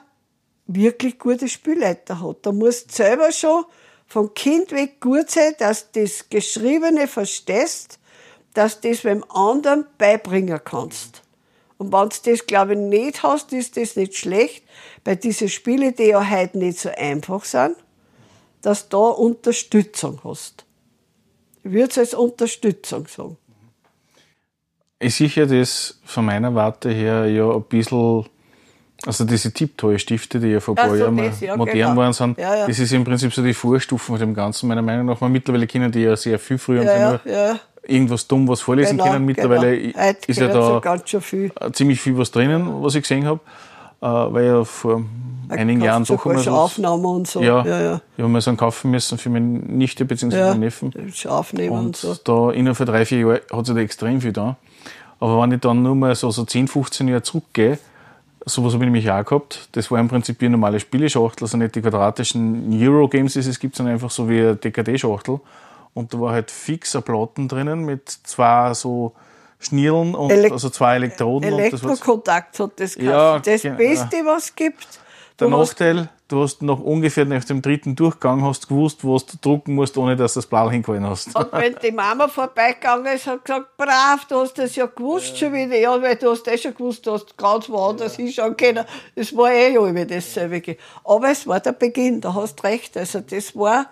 wirklich gute Spielleiter hat. Da musst du selber schon vom Kind weg gut sein, dass du das Geschriebene verstehst dass du das beim anderen beibringen kannst. Und wenn du das, glaube ich, nicht hast, ist das nicht schlecht, weil diese Spiele, die ja heute nicht so einfach sind, dass du da Unterstützung hast. Ich würde es als Unterstützung sagen. Ich sehe das von meiner Warte her ja ein bisschen, also diese Tipptoy-Stifte, die ja vor ein paar Jahren ja, modern genau. waren, sind, ja, ja. das ist im Prinzip so die Vorstufen von dem Ganzen, meiner Meinung nach. Mittlerweile kennen die ja sehr viel früher ja, ja, irgendwas dumm was vorlesen genau, können. Mittlerweile genau. ist ja da so ziemlich viel was drinnen, was ich gesehen habe. Äh, weil ja vor einigen Jahren doch einmal so. Aufnahmen und so. Ja, ja, ja. Ich habe mal so einen kaufen müssen für meine Nichte bzw. ja, meinen Neffen. Aufnehmen und, und so. da innerhalb von drei, vier Jahren hat sich da extrem viel da. Aber wenn ich dann nur mal so, so 10, 15 Jahre zurückgehe, sowas habe ich nämlich auch gehabt. Das war im Prinzip eine normale Spieleschachtel, also nicht die quadratischen Euro-Games, die es gibt, sondern einfach so wie eine DKD-Schachtel. Und da war halt fixer Platten drinnen mit zwei so Schnirlen und Elek also zwei Elektroden. Elektrokontakt hat das gehabt. Ja, das Beste, was es gibt. Der du Nachteil, du hast noch ungefähr nach dem dritten Durchgang hast gewusst, was du drucken musst, ohne dass du das Blau hingehalten hast. Und wenn die Mama vorbeigegangen ist, hat gesagt, brav, du hast das ja gewusst ja. schon wieder. Ja, weil du hast das schon gewusst, du hast ganz woanders ja. hinschauen können. Das war eh ja immer dasselbe. Aber es war der Beginn, da hast recht. Also das war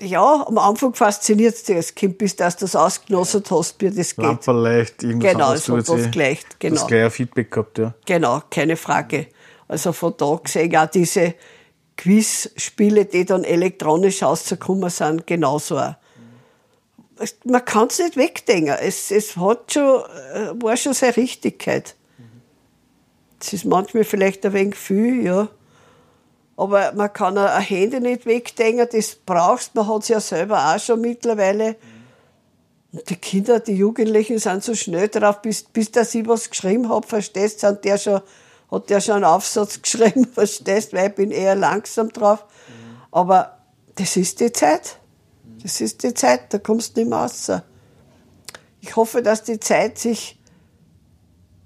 ja, am Anfang fasziniert es dich als Kind, bis dass du das ausgenossen hast, wie das geht. Lamperleicht, irgendwas Genau, es hat was gleich, genau. Das gleiche Feedback gehabt, ja. Genau, keine Frage. Also von da gesehen, auch diese Quizspiele, die dann elektronisch rausgekommen sind, genauso auch. Man kann es nicht wegdenken. Es, es hat schon, äh, war schon seine Richtigkeit. Es ist manchmal vielleicht ein wenig viel, ja. Aber man kann ein Handy nicht wegdenken, das brauchst Man hat es ja selber auch schon mittlerweile. Und die Kinder, die Jugendlichen sind so schnell drauf, bis, bis dass ich was geschrieben habe, verstehst du, der schon, hat der schon einen Aufsatz geschrieben, verstehst weil ich bin eher langsam drauf. Aber das ist die Zeit. Das ist die Zeit, da kommst du nicht mehr raus. Ich hoffe, dass die Zeit sich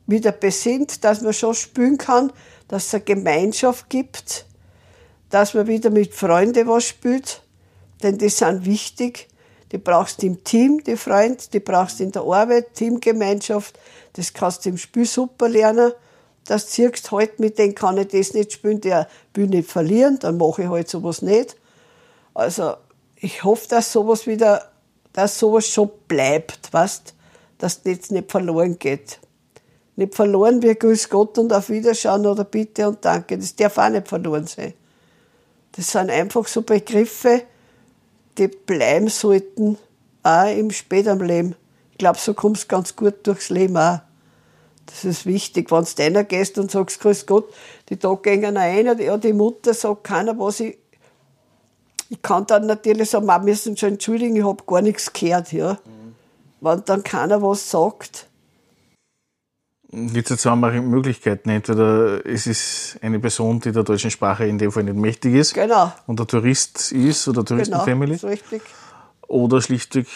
wieder besinnt, dass man schon spüren kann, dass es eine Gemeinschaft gibt, dass man wieder mit Freunden was spielt, denn die sind wichtig. Die brauchst du im Team, die Freunde, die brauchst du in der Arbeit, Teamgemeinschaft. Das kannst du im Spiel super lernen. Das ziehst halt, mit denen kann ich das nicht spielen, der will nicht verlieren, dann mache ich halt sowas nicht. Also, ich hoffe, dass sowas wieder, dass sowas schon bleibt, weißt, dass das nicht verloren geht. Nicht verloren wie Grüß Gott und auf Wiederschauen oder Bitte und Danke. Das darf auch nicht verloren sein. Das sind einfach so Begriffe, die bleiben sollten, auch im späteren Leben. Ich glaube, so kommst du ganz gut durchs Leben auch. Das ist wichtig. Wenn du einer gehst und sagst, Grüß Gott, die Tage gehen einer, ja, die Mutter sagt keiner, was ich. Ich kann dann natürlich sagen, wir müssen schon entschuldigen, ich habe gar nichts gehört. Ja. Mhm. Wenn dann keiner was sagt, Gibt es zwei Möglichkeiten. Entweder es ist eine Person, die der deutschen Sprache in dem Fall nicht mächtig ist genau. und der Tourist ist oder Touristenfamily. Genau, richtig. Oder schlichtweg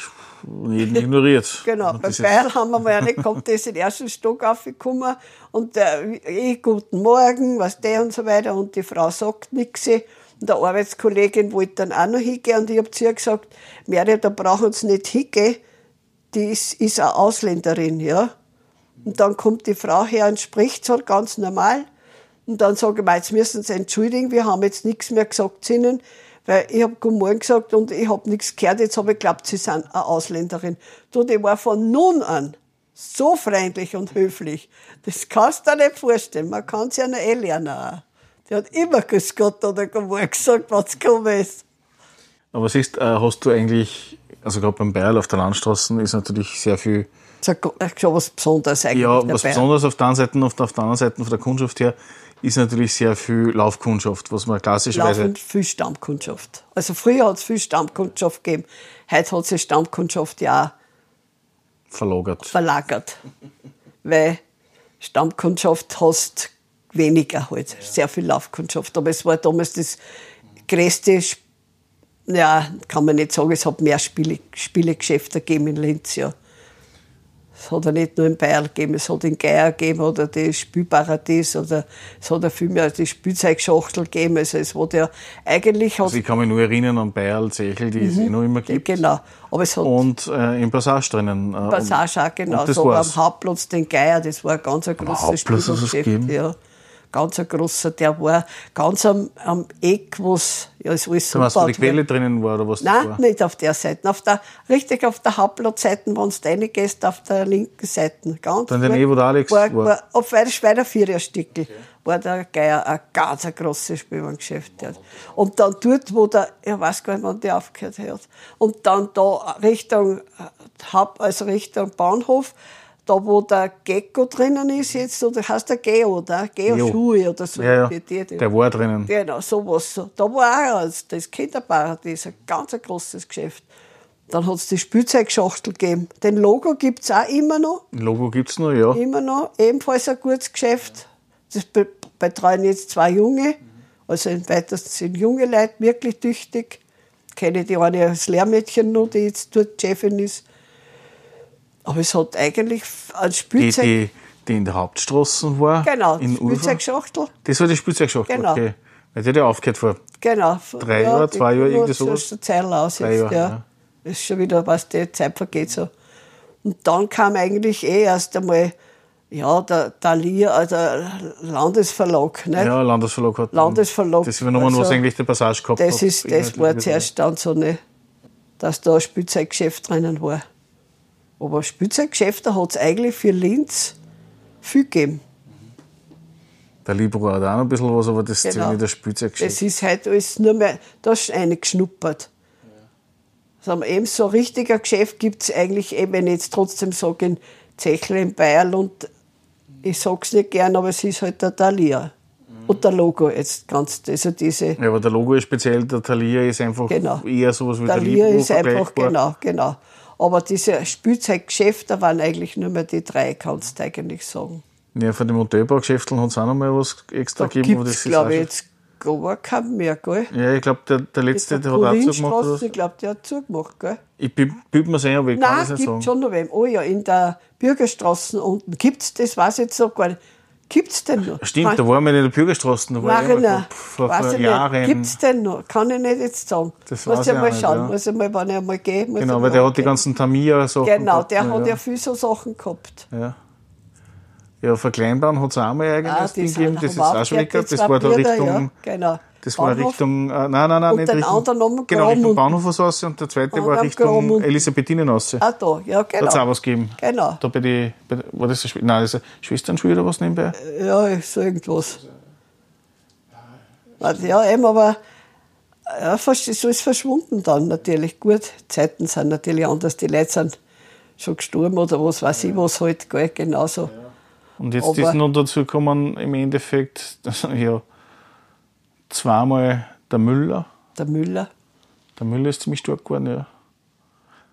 jeden ignoriert. genau. Bei Bayern haben wir mal eine gehabt, die ist in den ersten Stock aufgekommen und der, eh, guten Morgen, was der und so weiter und die Frau sagt nichts. Und der Arbeitskollegin wollte dann auch noch hingehen und ich habe zu ihr gesagt, Mary, da brauchen Sie nicht hingehen, die ist, ist eine Ausländerin, ja. Und dann kommt die Frau her und spricht so ganz normal. Und dann sage ich mir, jetzt müssen Sie entschuldigen, wir haben jetzt nichts mehr gesagt zu Ihnen, weil ich habe Guten Morgen gesagt und ich habe nichts gehört, jetzt habe ich geglaubt, Sie sind eine Ausländerin. Du, die war von nun an so freundlich und höflich. Das kannst du dir nicht vorstellen. Man kann es ja noch eh lernen. Die hat immer Grüß Gott oder Guten Morgen gesagt, was gekommen ist. Aber siehst, äh, hast du eigentlich, also gerade beim Bayerl auf der Landstraße ist natürlich sehr viel schon was Besonderes eigentlich. Ja, was dabei. Besonderes auf der einen Seite und auf der anderen Seite von der Kundschaft her ist natürlich sehr viel Laufkundschaft, was man klassischerweise. Laufend viel Stammkundschaft. Also früher hat es viel Stammkundschaft gegeben, heute hat sich Stammkundschaft ja auch verlagert. verlagert. Weil Stammkundschaft hast weniger halt, ja. sehr viel Laufkundschaft. Aber es war damals das größte, ja, kann man nicht sagen, es hat mehr Spiele, Spielegeschäfte gegeben in Linz, ja. Es hat ja nicht nur in Bayern gegeben, es hat in Geier gegeben oder die Spielparadies oder es hat ja viel mehr die Spielzeugschachtel gegeben. Also es hat ja eigentlich... also ich kann mich nur erinnern an Bayerl, Zechel, die mhm. es eh noch immer gibt. Genau. Aber es hat und äh, im Passage drinnen. Äh, Passage auch, genau. So am Hauptplatz den Geier, das war ein ganz ein großes Spielgeschäft. Ja ganz ein großer, der war ganz am, am Eck, wo es ja, ist alles so Was, wo die Quelle drinnen war oder was Nein, war? nicht auf der Seite. Auf der, richtig auf der Hauptplatzseite, wenn du reingehst, auf der linken Seite. Ganz Dann den E, wo der Alex war. war. war auf einem Schweizer Viererstückel okay. war der Geier ein ganz ein grosses Spielwarengeschäft. Und dann dort, wo der, ich weiß gar nicht, wann der aufgehört hat, und dann da Richtung, also Richtung Bahnhof, da wo der Gecko drinnen ist jetzt, oder heißt der Geo, der Geo-Schuhe oder so. Ja, ja. Die, die, die. Der war drinnen. Genau, sowas. So. Da war auch das Kinderparadies, ein ganz ein großes Geschäft. Dann hat es die Spielzeugschachtel gegeben. Den Logo gibt es auch immer noch. Ein Logo gibt es noch, ja. Immer noch. Ebenfalls ein gutes Geschäft. Das be betreuen jetzt zwei Junge. Also im weitesten sind junge Leute, wirklich tüchtig. Ich kenne die eine als Lehrmädchen noch, die jetzt dort Chefin ist. Aber es hat eigentlich ein Die, Spielzeug. die, die in der Hauptstraße war. genau, in. Spielzeugschachtel. Das war die Spielzeugschachtel, Genau. okay. Weil die hat ja aufgehört vor. Genau. Drei Jahre, zwei Jahre, irgendwie sowas? Das ist eine Zeit aus Drei jetzt, Jahre, ja. ja. Das ist schon wieder, was die Zeit vergeht so. Und dann kam eigentlich eh erst einmal, ja, der, Lier, also der Landesverlag, ne? Ja, Landesverlag hat. Landesverlag, Das übernommen, was also, eigentlich der Passage gehabt hat. Das, ist, das war zuerst dann so, ne, dass da ein Spielzeuggeschäft drinnen war. Aber Spielzeuggeschäfte hat es eigentlich für Linz viel gegeben. Der Libro hat auch noch ein bisschen was, aber das ist Genau. wieder Spielzeuggeschäft. Es ist halt alles nur mehr, da ist eine geschnuppert. Also eben so ein richtiger Geschäft gibt es eigentlich, eben, wenn ich jetzt trotzdem sage, in Zechle, in Bayerl und ich sag's nicht gern, aber es ist halt der Thalia. Und der Logo jetzt ganz, also diese, Ja, aber der Logo ist speziell, der Thalia ist einfach Genau. eher sowas wie der Thalia Libro ist einfach, genau, genau. Aber diese Spielzeuggeschäfte waren eigentlich nur mehr die drei, kannst du eigentlich sagen. Ja, von den Modellbaugeschäften hat es auch noch mal was extra Da gegeben. gibt das es, ist glaube ich, jetzt gar keinen mehr, gell? Ja, ich glaube, der, der letzte, der hat auch zugemacht. Oder? Ich glaube, der hat zugemacht, gell? Ich büb mir ein, aber ich kann Nein, das es nicht gibt sagen. schon noch wem. Oh ja, in der Bürgerstraße unten. Gibt's das? Weiß ich jetzt noch gar nicht. Gibt's denn noch? Stimmt, da waren wir in der Bürgerstraße, da war ich Marina, vor, vor, ich Jahren. nicht. Gibt's denn noch? Kann ich nicht jetzt sagen. Das muss ich mal nicht, schauen. ja. Muss ich mal, wenn ich einmal gehe, Genau, weil der hat die angehen. ganzen Tamiya-Sachen. Genau, der gehabt, hat ja, ja viel so Sachen gehabt. ja. Ja, verkleinbaren hat es auch mal eigentlich Ah, die gegeben. Das ist auch schon weg. die Das war da Richtung. Ja, genau. Das war Bahnhof. Richtung, äh, nein, nein, nein, Und nicht den Richtung, genau, Richtung Bahnhof raus und der zweite war Richtung Graben unten. Elisabethinen raus. Da Ah, da, ja, hat es auch genau. was gegeben. Genau. Da bei die, bei, war das eine, nein, das eine Schwesternschule oder was nebenbei? Ja, so irgendwas. Ja, eben, aber ja, fast- so ist verschwunden dann natürlich. Gut, Zeiten sind natürlich anders. Die Leute sind schon gestorben oder was weiß ich was halt, gell, genauso. Und jetzt Aber- ist noch dazu gekommen, im Endeffekt, ja, zweimal der Müller. Der Müller, Der Müller ist ziemlich stark geworden, ja.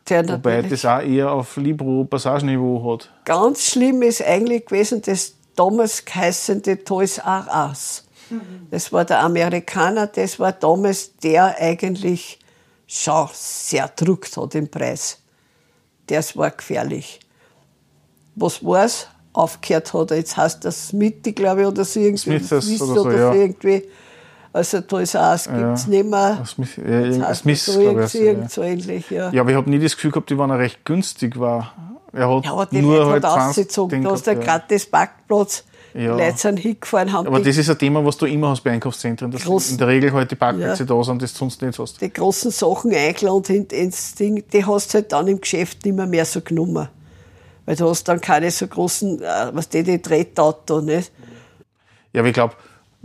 der Wobei natürlich das auch eher auf Libro-Passageniveau hat. ganz schlimm ist eigentlich gewesen, das damals geheißende Toys R Us. Das war der Amerikaner, das war damals der eigentlich schon sehr druckt hat im Preis. Das war gefährlich. Was war's? Aufgehört hat. Jetzt heißt das Smithy, glaube ich, oder so irgendwie. Smithers Smith oder so, ja. irgendwie. Also R Us gibt es nicht mehr. Ah, Smith, ja, das so, glaub ich, irgend, so ähnlich, ja. Ja, aber ich habe nie das Gefühl gehabt, die waren recht günstig war. Er hat Ja, aber die nur Leute halt hat 20 ausgezogen. Hast du gehabt, einen gratis Parkplatz. Ja. Die Leute sind hingefahren, haben Aber das ist ein Thema, was du immer hast bei Einkaufszentren, dass Groß- in der Regel halt die Parkplätze Ja. da sind, das du sonst nicht hast. die großen Sachen eingeladen in- ins Ding. Die hast du halt dann im Geschäft nicht mehr, mehr so genommen. Weil du hast dann keine so großen, äh, was die, die Tretauto, nicht? Ja, aber ich glaube,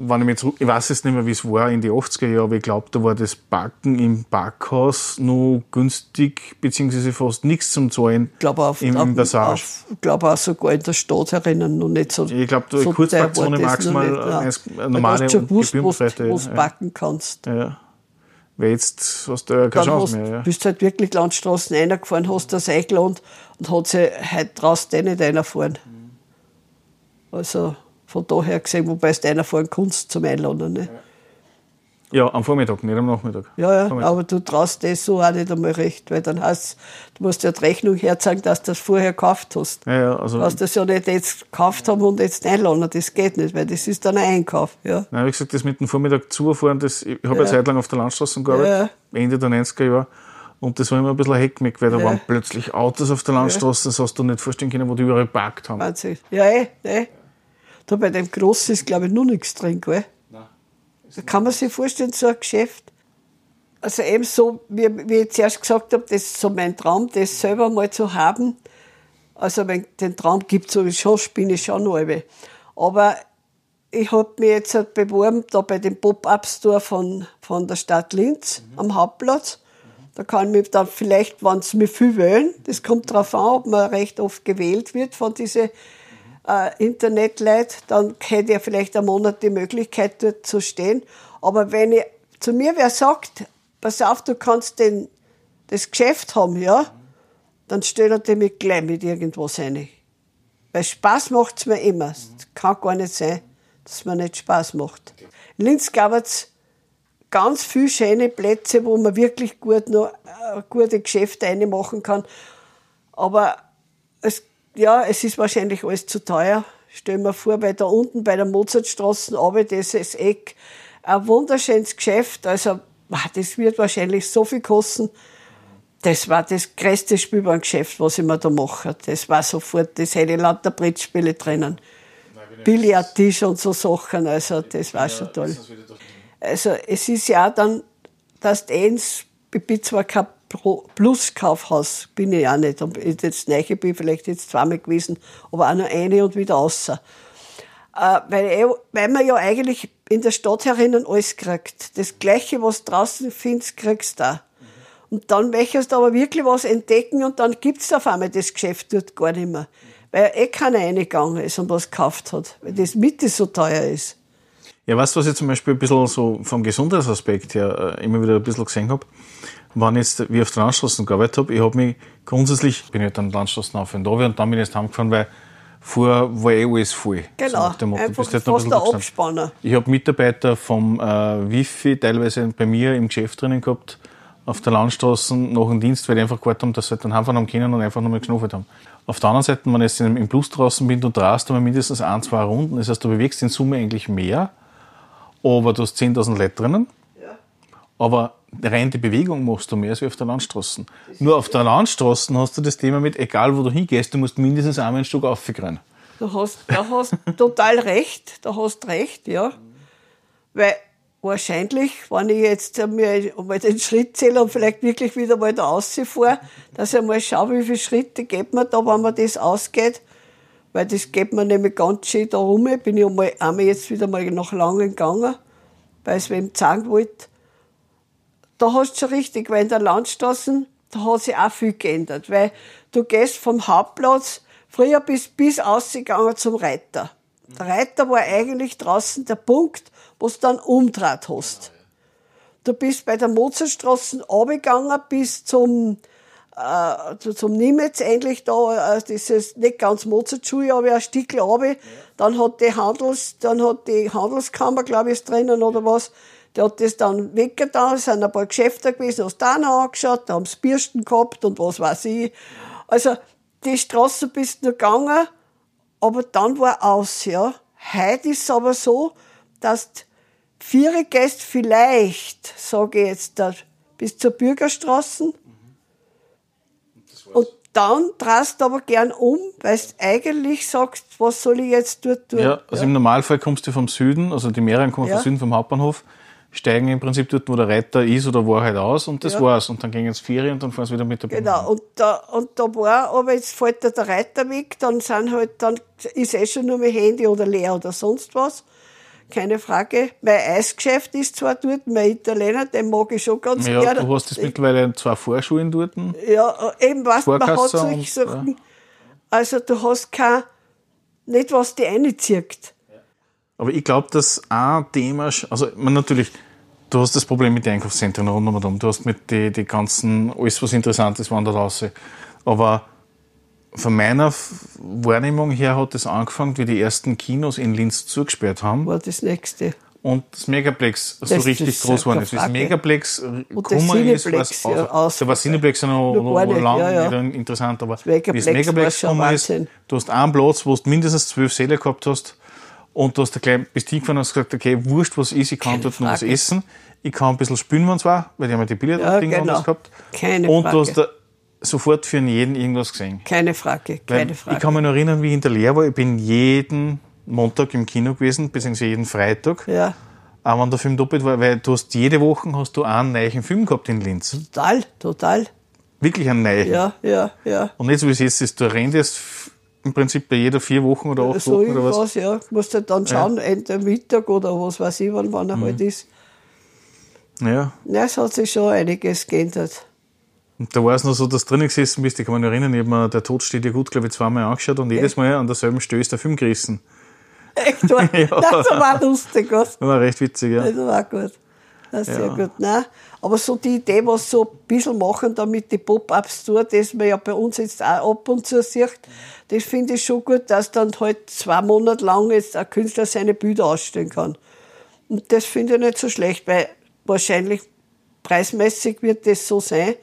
wenn ich mich zurück, ich weiß jetzt nicht mehr, wie es war in die 80er Jahren, aber ich glaube, da war das Parken im Parkhaus noch günstig, beziehungsweise fast nichts zum Zahlen Ich glaube auf, im, im Passage. ich glaube auch sogar in der Stadt herinnen noch nicht so. Ich glaube, so noch maximal nicht, ja. eins- eine normale Du schon gewusst, du ja. parken kannst. Ja. Weil jetzt hast du ja keine dann Chance hast, mehr. Ja. bist halt wirklich Landstraßen reingefahren, hast das eingeladen und hat sie heute draußen eh nicht reinfahren. Also von daher gesehen, wobei du reinfahren kannst zum Einladen. Ne? ja, am Vormittag, nicht am Nachmittag. Ja, ja, Vormittag. aber du traust das so auch nicht einmal recht, weil dann heißt du musst ja die Rechnung herzeigen, dass du das vorher gekauft hast. Ja, ja, also, Du hast das ja nicht jetzt gekauft haben und jetzt einladen, das geht nicht, weil das ist dann ein Einkauf. Ja. Nein, wie gesagt, das mit dem Vormittag zufahren, das, ich habe ja. Ja. Zeit lang auf der Landstraße gearbeitet, Ende der 90er Jahre. Und das war immer ein bisschen ein Heckmeck, weil da Ja. waren plötzlich Autos auf der Landstraße, das hast du nicht vorstellen können, wo die überall geparkt haben. Wahnsinn. Ja, eh, eh. Da bei dem Großen ist, glaube ich, nur nichts drin, gell? Da kann man sich vorstellen, so ein Geschäft. Also eben so, wie, wie ich zuerst gesagt habe, das ist so mein Traum, das selber mal zu haben. Also wenn den Traum gibt sowieso, bin ich schon noch alle. Aber ich habe mich jetzt halt beworben da bei dem Pop-Up-Store von, von der Stadt Linz am Hauptplatz. Da kann mich dann vielleicht, wenn sie mir viel wählen, das kommt darauf an, ob man recht oft gewählt wird von diesen äh, Internetleuten, dann hätte ich vielleicht einen Monat die Möglichkeit, dort zu stehen. Aber wenn ich, zu mir wer sagt, pass auf, du kannst den, das Geschäft haben, ja, dann stellt er mich gleich mit irgendwas rein. Weil Spaß macht's mir immer. Es kann gar nicht sein, dass es mir nicht Spaß macht. In Linz gab es ganz viele schöne Plätze, wo man wirklich gut noch äh, gute Geschäfte reinmachen kann. Aber es, ja, es ist wahrscheinlich alles zu teuer. Stell mir vor, bei da unten bei der Mozartstraße, aber das ist Eck, ein wunderschönes Geschäft. Also, das wird wahrscheinlich so viel kosten. Das war das größte Spielbahngeschäft, was ich mir da mache. Das war sofort, das hätte ich lauter Brettspiele drinnen. Billardtisch und so Sachen, also das war schon toll. Also es ist ja dann, dass du eins, ich bin zwar kein Plus-Kaufhaus, bin ich auch nicht, und jetzt neu bin vielleicht jetzt zweimal gewesen, aber auch nur eine und wieder außer. Äh, weil, weil man ja eigentlich in der Stadt herinnen alles kriegt. Das Gleiche, was draußen findest, kriegst du da. Und dann möchtest du aber wirklich was entdecken und dann gibt's auf einmal das Geschäft dort gar nicht mehr. Weil eh keiner reingegangen ist und was gekauft hat, weil das Mitte so teuer ist. Ja, weißt du, was ich zum Beispiel ein bisschen so vom Gesundheitsaspekt her äh, immer wieder ein bisschen gesehen habe? Wenn ich jetzt wie auf der Landstraße gearbeitet habe, ich habe mich grundsätzlich, bin ich halt dann Landstraßen auf und da und dann bin ich jetzt heimgefahren, weil Vorher war eh alles voll. Genau, so einfach halt fast der Abspanner. Ich habe Mitarbeiter vom äh, Wifi teilweise bei mir im Geschäft drinnen gehabt, auf der Landstraße nach dem Dienst, weil die einfach gewartet haben, dass sie halt dann heimfahren haben können und einfach nochmal geschnuffelt haben. Auf der anderen Seite, wenn ich jetzt im Plus draußen bin, du drehst einmal mindestens ein, zwei Runden. Das heißt, du bewegst in Summe eigentlich mehr, aber du hast 10.000 Leute drinnen. Ja. Aber rein die Bewegung machst du mehr als auf der Landstraße. Nur auf der Landstraße hast du das Thema mit, egal wo du hingehst, du musst mindestens einmal ein Stück aufgrennen. Du hast, da hast total recht, da hast recht, ja. Weil wahrscheinlich, wenn ich jetzt mir mal den Schritt zähle und vielleicht wirklich wieder mal da rausfahre, dass ich mal schaue, wie viele Schritte geht man da, wenn man das ausgeht. Weil das geht mir nämlich ganz schön da rum. Bin ich einmal, einmal jetzt wieder mal nach Langen gegangen, weil es wem zeigen wollte da hast du schon richtig, weil in der Landstraße, da hat sich auch viel geändert, weil du gehst vom Hauptplatz, früher bist bis ausgegangen zum Reiter. Der Reiter war eigentlich draußen der Punkt, wo du dann umdraht hast. Du bist bei der Mozartstraße runtergegangen bis zum, äh, zum Nimitz eigentlich da, äh, das ist nicht ganz Mozartschule, aber ein Stück runter. Dann hat die Handels, dann hat die Handelskammer, glaube ich, ist drinnen oder was. Der hat das dann weggetan, es sind ein paar Geschäfte gewesen, hast da noch angeschaut, da haben sie Bürsten gehabt und was weiß ich. Also, die Straße bist du gegangen, aber dann war aus, ja. Heute ist es aber so, dass vier Gäste vielleicht, sage ich jetzt, da, bis zur Bürgerstraße. Und dann drehst du aber gern um, weil du eigentlich sagst, was soll ich jetzt dort tun? Ja, also ja. im Normalfall kommst du vom Süden, also die mehreren kommen ja. vom Süden vom Hauptbahnhof steigen im Prinzip dort, wo der Reiter ist oder war halt aus und das ja. war's. Und dann gehen ins Ferien und dann fahren sie wieder mit der Bahn. Genau, und da, und da war, aber jetzt fällt da der Reiter weg, dann sind halt, dann ist eh schon nur mein Handy oder leer oder sonst was. Keine Frage. Mein Eisgeschäft ist zwar dort, mein Italiener, den mag ich schon ganz ja, gerne. Du hast jetzt mittlerweile zwei Vorschulen dort. Ja, eben, was man hat solche Sachen. Ja. Also du hast kein, nicht was die reinzieht. Aber ich glaube, dass ein Thema, also man natürlich, du hast das Problem mit den Einkaufszentren rund um Du hast mit den die ganzen, alles was interessant ist, wandert raus. Aber von meiner Wahrnehmung her hat es angefangen, wie die ersten Kinos in Linz zugesperrt haben. War das nächste. Und das Megaplex das so richtig groß geworden ist. Das Megaplex gekommen ist, was ja, aus, da war Cineplex noch, noch, noch lang ja, ja. interessant, aber wie das Megaplex gekommen ist, du hast einen Platz, wo du mindestens zwölf Säle gehabt hast, und du hast da gleich bist hingefahren und hast gesagt, okay, wurscht, was ist, ich kann Keine dort Frage. noch was essen. Ich kann ein bisschen spielen, wenn es war, weil die haben ja die Billarddinger ja, genau. gehabt. Keine und Frage. du hast da sofort für jeden irgendwas gesehen. Keine Frage, keine weil Frage. Ich kann mich noch erinnern, wie ich in der Lehre war. Ich bin jeden Montag im Kino gewesen, beziehungsweise jeden Freitag. Ja. Aber wenn der Film doppelt war, weil du hast jede Woche hast du einen neuen Film gehabt in Linz. Total, total. Wirklich einen neuen. Ja, ja, ja. Und nicht so wie es jetzt ist, du rennst im Prinzip bei jeder vier Wochen oder acht so Wochen oder was? ja. Du musst halt dann schauen, ja. Ende Mittag oder was weiß ich, wann, wann er mhm. halt ist. Ja. Ja, es hat sich schon einiges geändert. Und da war es noch so, dass du drinnen gesessen bist, ich kann mich noch erinnern, ich habe mir Der Tod steht dir gut, glaube ich, zweimal angeschaut und jedes Mal an derselben Stelle ist der Film gerissen. Echt, war, Ja. das war lustig, was? Das war recht witzig, ja. Das war gut. Das ist sehr Ja. gut. Nein, aber so die Idee, was so ein bisschen machen, damit die Pop-Ups tun, das man ja bei uns jetzt auch ab und zu sieht, das finde ich schon gut, dass dann halt zwei Monate lang jetzt ein Künstler seine Bilder ausstellen kann. Und das finde ich nicht so schlecht, weil wahrscheinlich preismäßig wird das so sein.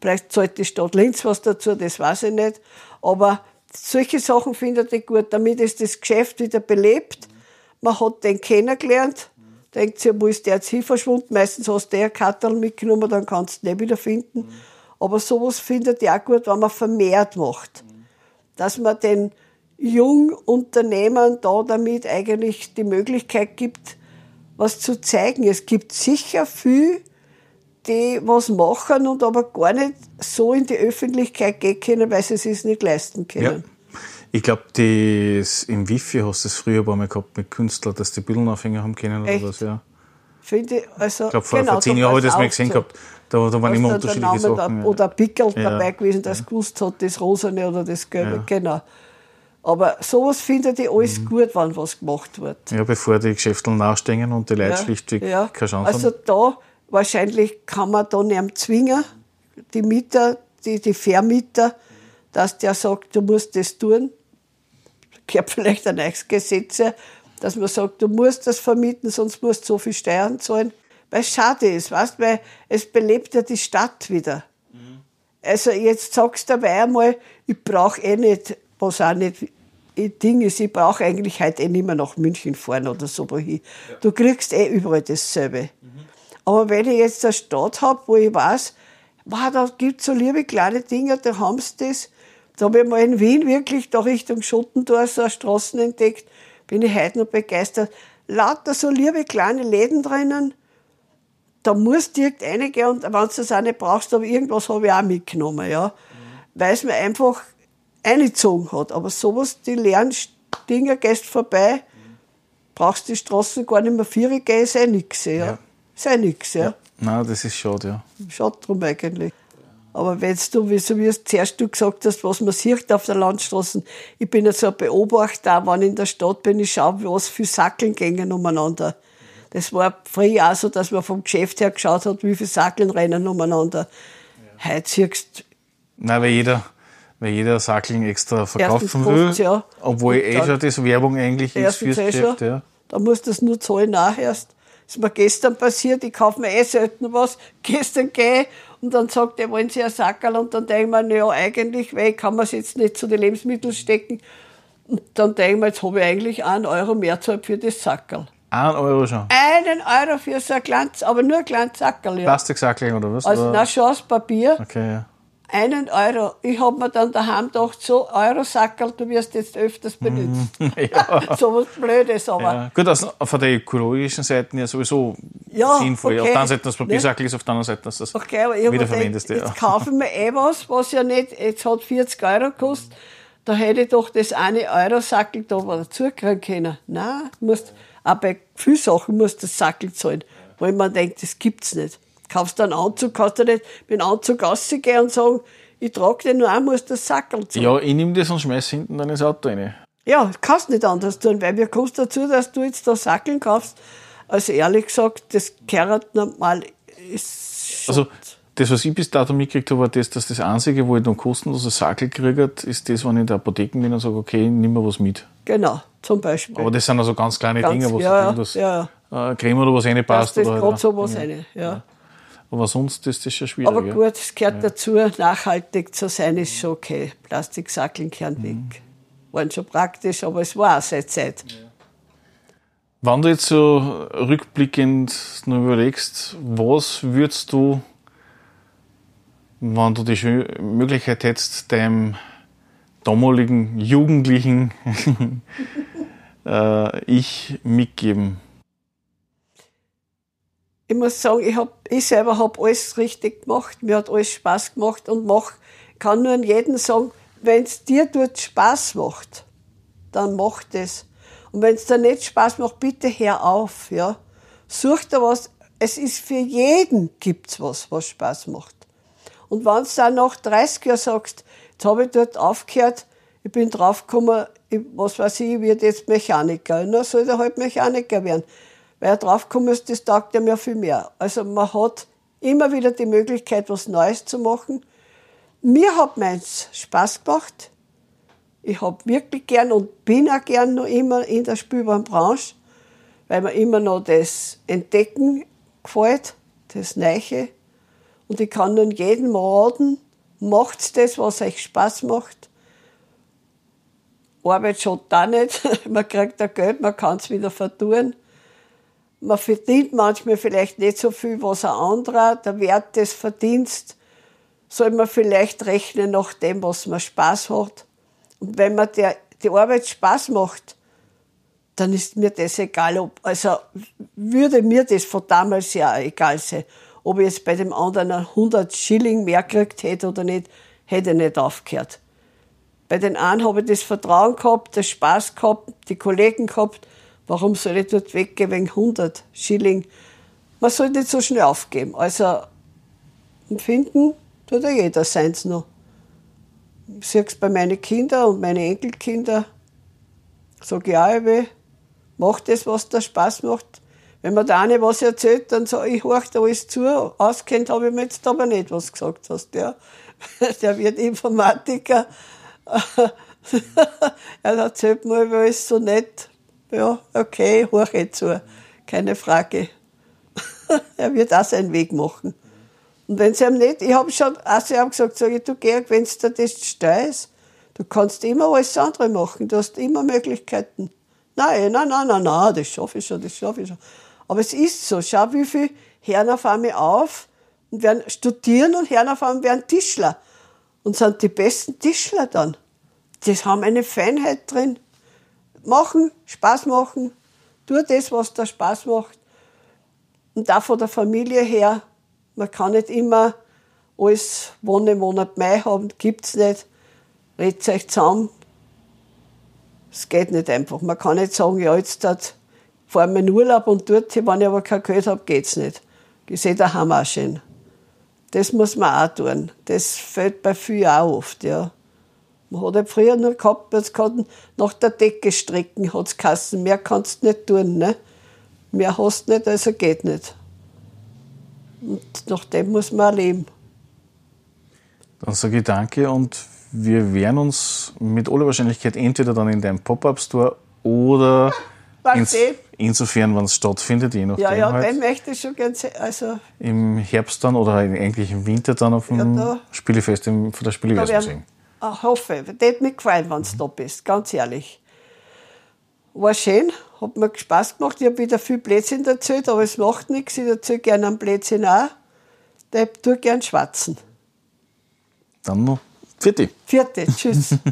Vielleicht zahlt die Stadt Linz was dazu, das weiß ich nicht. Aber solche Sachen finde ich gut, damit ist das Geschäft wieder belebt. Man hat den kennengelernt, denkt sich, wo ist der jetzt hin verschwunden? Meistens hast du den Kartel mitgenommen, dann kannst du ihn nicht wieder finden. Aber sowas findet auch gut, wenn man vermehrt macht. Dass man den Jungunternehmern da damit eigentlich die Möglichkeit gibt, was zu zeigen. Es gibt sicher viel, die was machen und aber gar nicht so in die Öffentlichkeit gehen können, weil sie es sich nicht leisten ja. können. Ich glaube, das im Wifi hast du es früher ein paar Mal gehabt mit Künstlern, dass die Bildenaufhänger haben können oder Echt? was, ja. Finde ich, also, Ich glaube, vor, genau, vor zehn Jahren habe ich das mal gesehen gehabt. Da, da waren immer unterschiedliche Sachen. Da, ja. oder ein Pickel Ja. dabei gewesen, das gewusst hat, das Rosane oder das Gelbe, Ja. genau. Aber sowas finde ich alles Mhm. gut, wenn was gemacht wird. ja, bevor die Geschäfte nachstehen und die Leute schlichtweg ja. keine Chance Also haben. da, wahrscheinlich kann man da nicht zwingen, die Mieter, die, die Vermieter, dass der sagt, du musst das tun. Gehört vielleicht ein neues Gesetz, dass man sagt, du musst das vermieten, sonst musst du so viel Steuern zahlen. Weil es schade ist, weißt, weil es belebt ja die Stadt wieder. Also jetzt sagst du dabei einmal, ich brauche eh nicht, was auch nicht ein Ding ist, ich brauche eigentlich heute eh nicht mehr nach München fahren oder so wohin. Du kriegst eh überall dasselbe. Aber wenn ich jetzt eine Stadt habe, wo ich weiß, wow, da gibt es so liebe kleine Dinge, da haben sie das. Da habe ich mal in Wien wirklich da Richtung Schottentor so eine Straßen entdeckt, bin ich heute noch begeistert. Lauter so liebe kleine Läden drinnen, da musst du direkt reingehen und wenn du das auch nicht brauchst, aber irgendwas habe ich auch mitgenommen, ja. Weil es mir einfach eingezogen hat. Aber sowas, die leeren Dinger, gehst vorbei, brauchst die Straßen gar nicht mehr vier gehen, ist eh nix, ja. Ja. Ist eh nix, ja. Nein, das ist schade, ja. Schade drum eigentlich. Aber wenn du, wie so wie es zuerst du gesagt hast, was man sieht auf der Landstraße, ich bin ja so ein Beobachter, wenn ich in der Stadt bin, ich schaue, was für Sackeln gängen umeinander. Das war früher auch so, dass man vom Geschäft her geschaut hat, wie viele Sackeln rennen umeinander. Heute siehst Nein, weil jeder, weil jeder Sackeln extra verkaufen will. ja. Obwohl eh schon das Werbung eigentlich ist fürs eh Geschäft. schon, Ja. da musst du es nur zahlen nachher ist mir gestern passiert, ich kaufe mir eh selten was. Gestern gehe ich und dann sagt er, wollen Sie ein Sackerl? Und dann denke ich mir, naja, eigentlich, weil ich kann man es jetzt nicht zu den Lebensmitteln stecken. Und dann denke ich mir, jetzt habe ich eigentlich einen Euro mehr gezahlt für das Sackerl. Ein Euro schon. Einen Euro für so ein kleines, aber nur ein kleines Sackerl, ja. Plastiksackeln oder was? Also, oder? na, schon aus Papier. Okay, ja. Einen Euro. Ich habe mir dann daheim gedacht, so Euro-Sackerl, du wirst jetzt öfters benutzt. so was Blödes, aber. Ja. Gut, also von der ökologischen Seite ja sowieso Ja, sinnvoll. okay. Auf der einen Seite das Ne? Papiersackel ist, auf der anderen Seite dass das Okay, aber ich wiederverwendest. gedacht, Ja. jetzt kaufen wir eh was, was ja nicht, jetzt hat 40 Euro gekostet. Da hätte ich doch das eine Euro-Sackel da mal dazukriegen können. Nein, du musst, auch bei vielen Sachen musst du das Sackel zahlen. Wo ich mir denke, das gibt's nicht. Kaufst du einen Anzug, kannst du nicht mit dem Anzug rausgehen und sagen, ich trage den nur ein, muss das Sackel zahlen. ja, ich nehme das und schmeiß hinten dann ins Auto rein. Ja, kannst nicht anders tun, weil mir kommt dazu, dass du jetzt da Sackeln kaufst. Also ehrlich gesagt, das gehört normal. Ist Also, das, was ich bis dato mitgekriegt habe, war das, dass das Einzige, wo ich dann kostenloses Sackel gekriegt ist das, wenn ich in der Apotheke bin und sage, okay, nimm mir was mit. genau, zum Beispiel. Aber das sind also ganz kleine Ganz- Dinge, wo ja, ja, das ja, äh, Creme oder was reinpasst. Passt das oder, gerade so was ja. rein. Ja. Aber sonst ist das schon schwierig. Aber ja. gut, es gehört dazu, nachhaltig zu sein, ist schon okay. Plastiksackeln gehören Mhm. weg. Waren schon praktisch, aber es war auch seine Zeit. Wenn du jetzt so rückblickend nur überlegst, was würdest du, wenn du die Möglichkeit hättest, deinem damaligen Jugendlichen äh, Ich mitgeben? Ich muss sagen, ich, hab, ich selber habe alles richtig gemacht. Mir hat alles Spaß gemacht und mach, kann nur an jeden sagen, wenn es dir dort Spaß macht, dann mach das. Und wenn es dir nicht Spaß macht, bitte hör auf. Ja? Such dir was. Es ist für jeden gibt's was, was Spaß macht. Und wenn du dann nach 30 Jahren sagst, jetzt habe ich dort aufgehört, ich bin draufgekommen, ich, was weiß ich, ich werde jetzt Mechaniker. Na, soll er halt Mechaniker werden. Weil er draufgekommen ist, das taugt ja viel mehr. Also man hat immer wieder die Möglichkeit, was Neues zu machen. Mir hat meins Spaß gemacht. Ich habe wirklich gern und bin auch gern noch immer in der Spielbahnbranche, weil mir immer noch das Entdecken gefällt, das Neiche. Und ich kann nun jedem raten, macht das, was euch Spaß macht. Arbeit schaut da nicht. Man kriegt da Geld, man kann es wieder vertun. Man verdient manchmal vielleicht nicht so viel, was ein anderer. Der Wert des Verdienstes soll man vielleicht rechnen nach dem, was man Spaß hat. Und wenn man der, die Arbeit Spaß macht, dann ist mir das egal, ob, also würde mir das von damals ja egal sein, ob ich jetzt bei dem anderen 100 Schilling mehr gekriegt hätte oder nicht, hätte ich nicht aufgehört. Bei den einen habe ich das Vertrauen gehabt, den Spaß gehabt, die Kollegen gehabt. Warum soll ich dort weggehen wegen 100 Schilling? Man soll nicht so schnell aufgeben. Also empfinden tut ja jeder seins noch. Ich sehe bei meinen Kindern und meinen Enkelkindern. Sage ich auch immer, mach das, was dir Spaß macht. Wenn mir der eine was erzählt, dann sage ich, horch da alles zu. Auskennt habe ich mir jetzt aber nicht, was du gesagt hast. Ja. Der wird Informatiker er erzählt mir, weil es so nett. Ja, okay, horche zu. Keine Frage. er wird auch seinen Weg machen. Und wenn sie ihm nicht, ich habe schon auch zu ihm gesagt, sag ich, du Georg, wenn du das steuerst, du kannst immer alles andere machen, du hast immer Möglichkeiten. Nein, nein, nein, nein, nein, das schaffe ich schon, das schaffe ich schon. Aber es ist so, schau, wie viele hören auf einmal auf und werden studieren und hören auf einmal werden Tischler und sind die besten Tischler dann. Die haben eine Feinheit drin. Machen, Spaß machen, tu das, was dir Spaß macht. Und da von der Familie her, man kann nicht immer alles Wohnen, Monat Mai haben, gibt's nicht. Redet euch zusammen. Es geht nicht einfach. Man kann nicht sagen, ja, jetzt hat, fahren wir in Urlaub und dort, wenn ich aber kein Geld habe, geht's nicht. Ich sehe daheim auch schön. Das muss man auch tun. Das fällt bei vielen auch oft, ja. Man hat ja früher nur gehabt, jetzt kann nach der Decke strecken, hat es Kassen. Mehr kannst du nicht tun, ne? Mehr hast du nicht, also geht nicht. Und nach dem muss man leben. Dann sage ich danke und wir werden uns mit aller Wahrscheinlichkeit entweder dann in deinem Pop-Up-Store oder ins, insofern, wenn es stattfindet, je nachdem. Ja, ja, halt, den möchte ich schon gerne sehen. Also Im Herbst dann oder eigentlich im Winter dann auf dem ja, Spielefest von der Spieleverse sehen. Ich hoffe, das hat mir gefallen, wenn du da bist, ganz ehrlich. War schön, hat mir Spaß gemacht. Ich habe wieder viel Blödsinn erzählt, aber es macht nichts. Ich erzähle gerne einen Blödsinn auch. Ich tue gerne schwatzen. Dann noch. Vierte. Vierte, tschüss.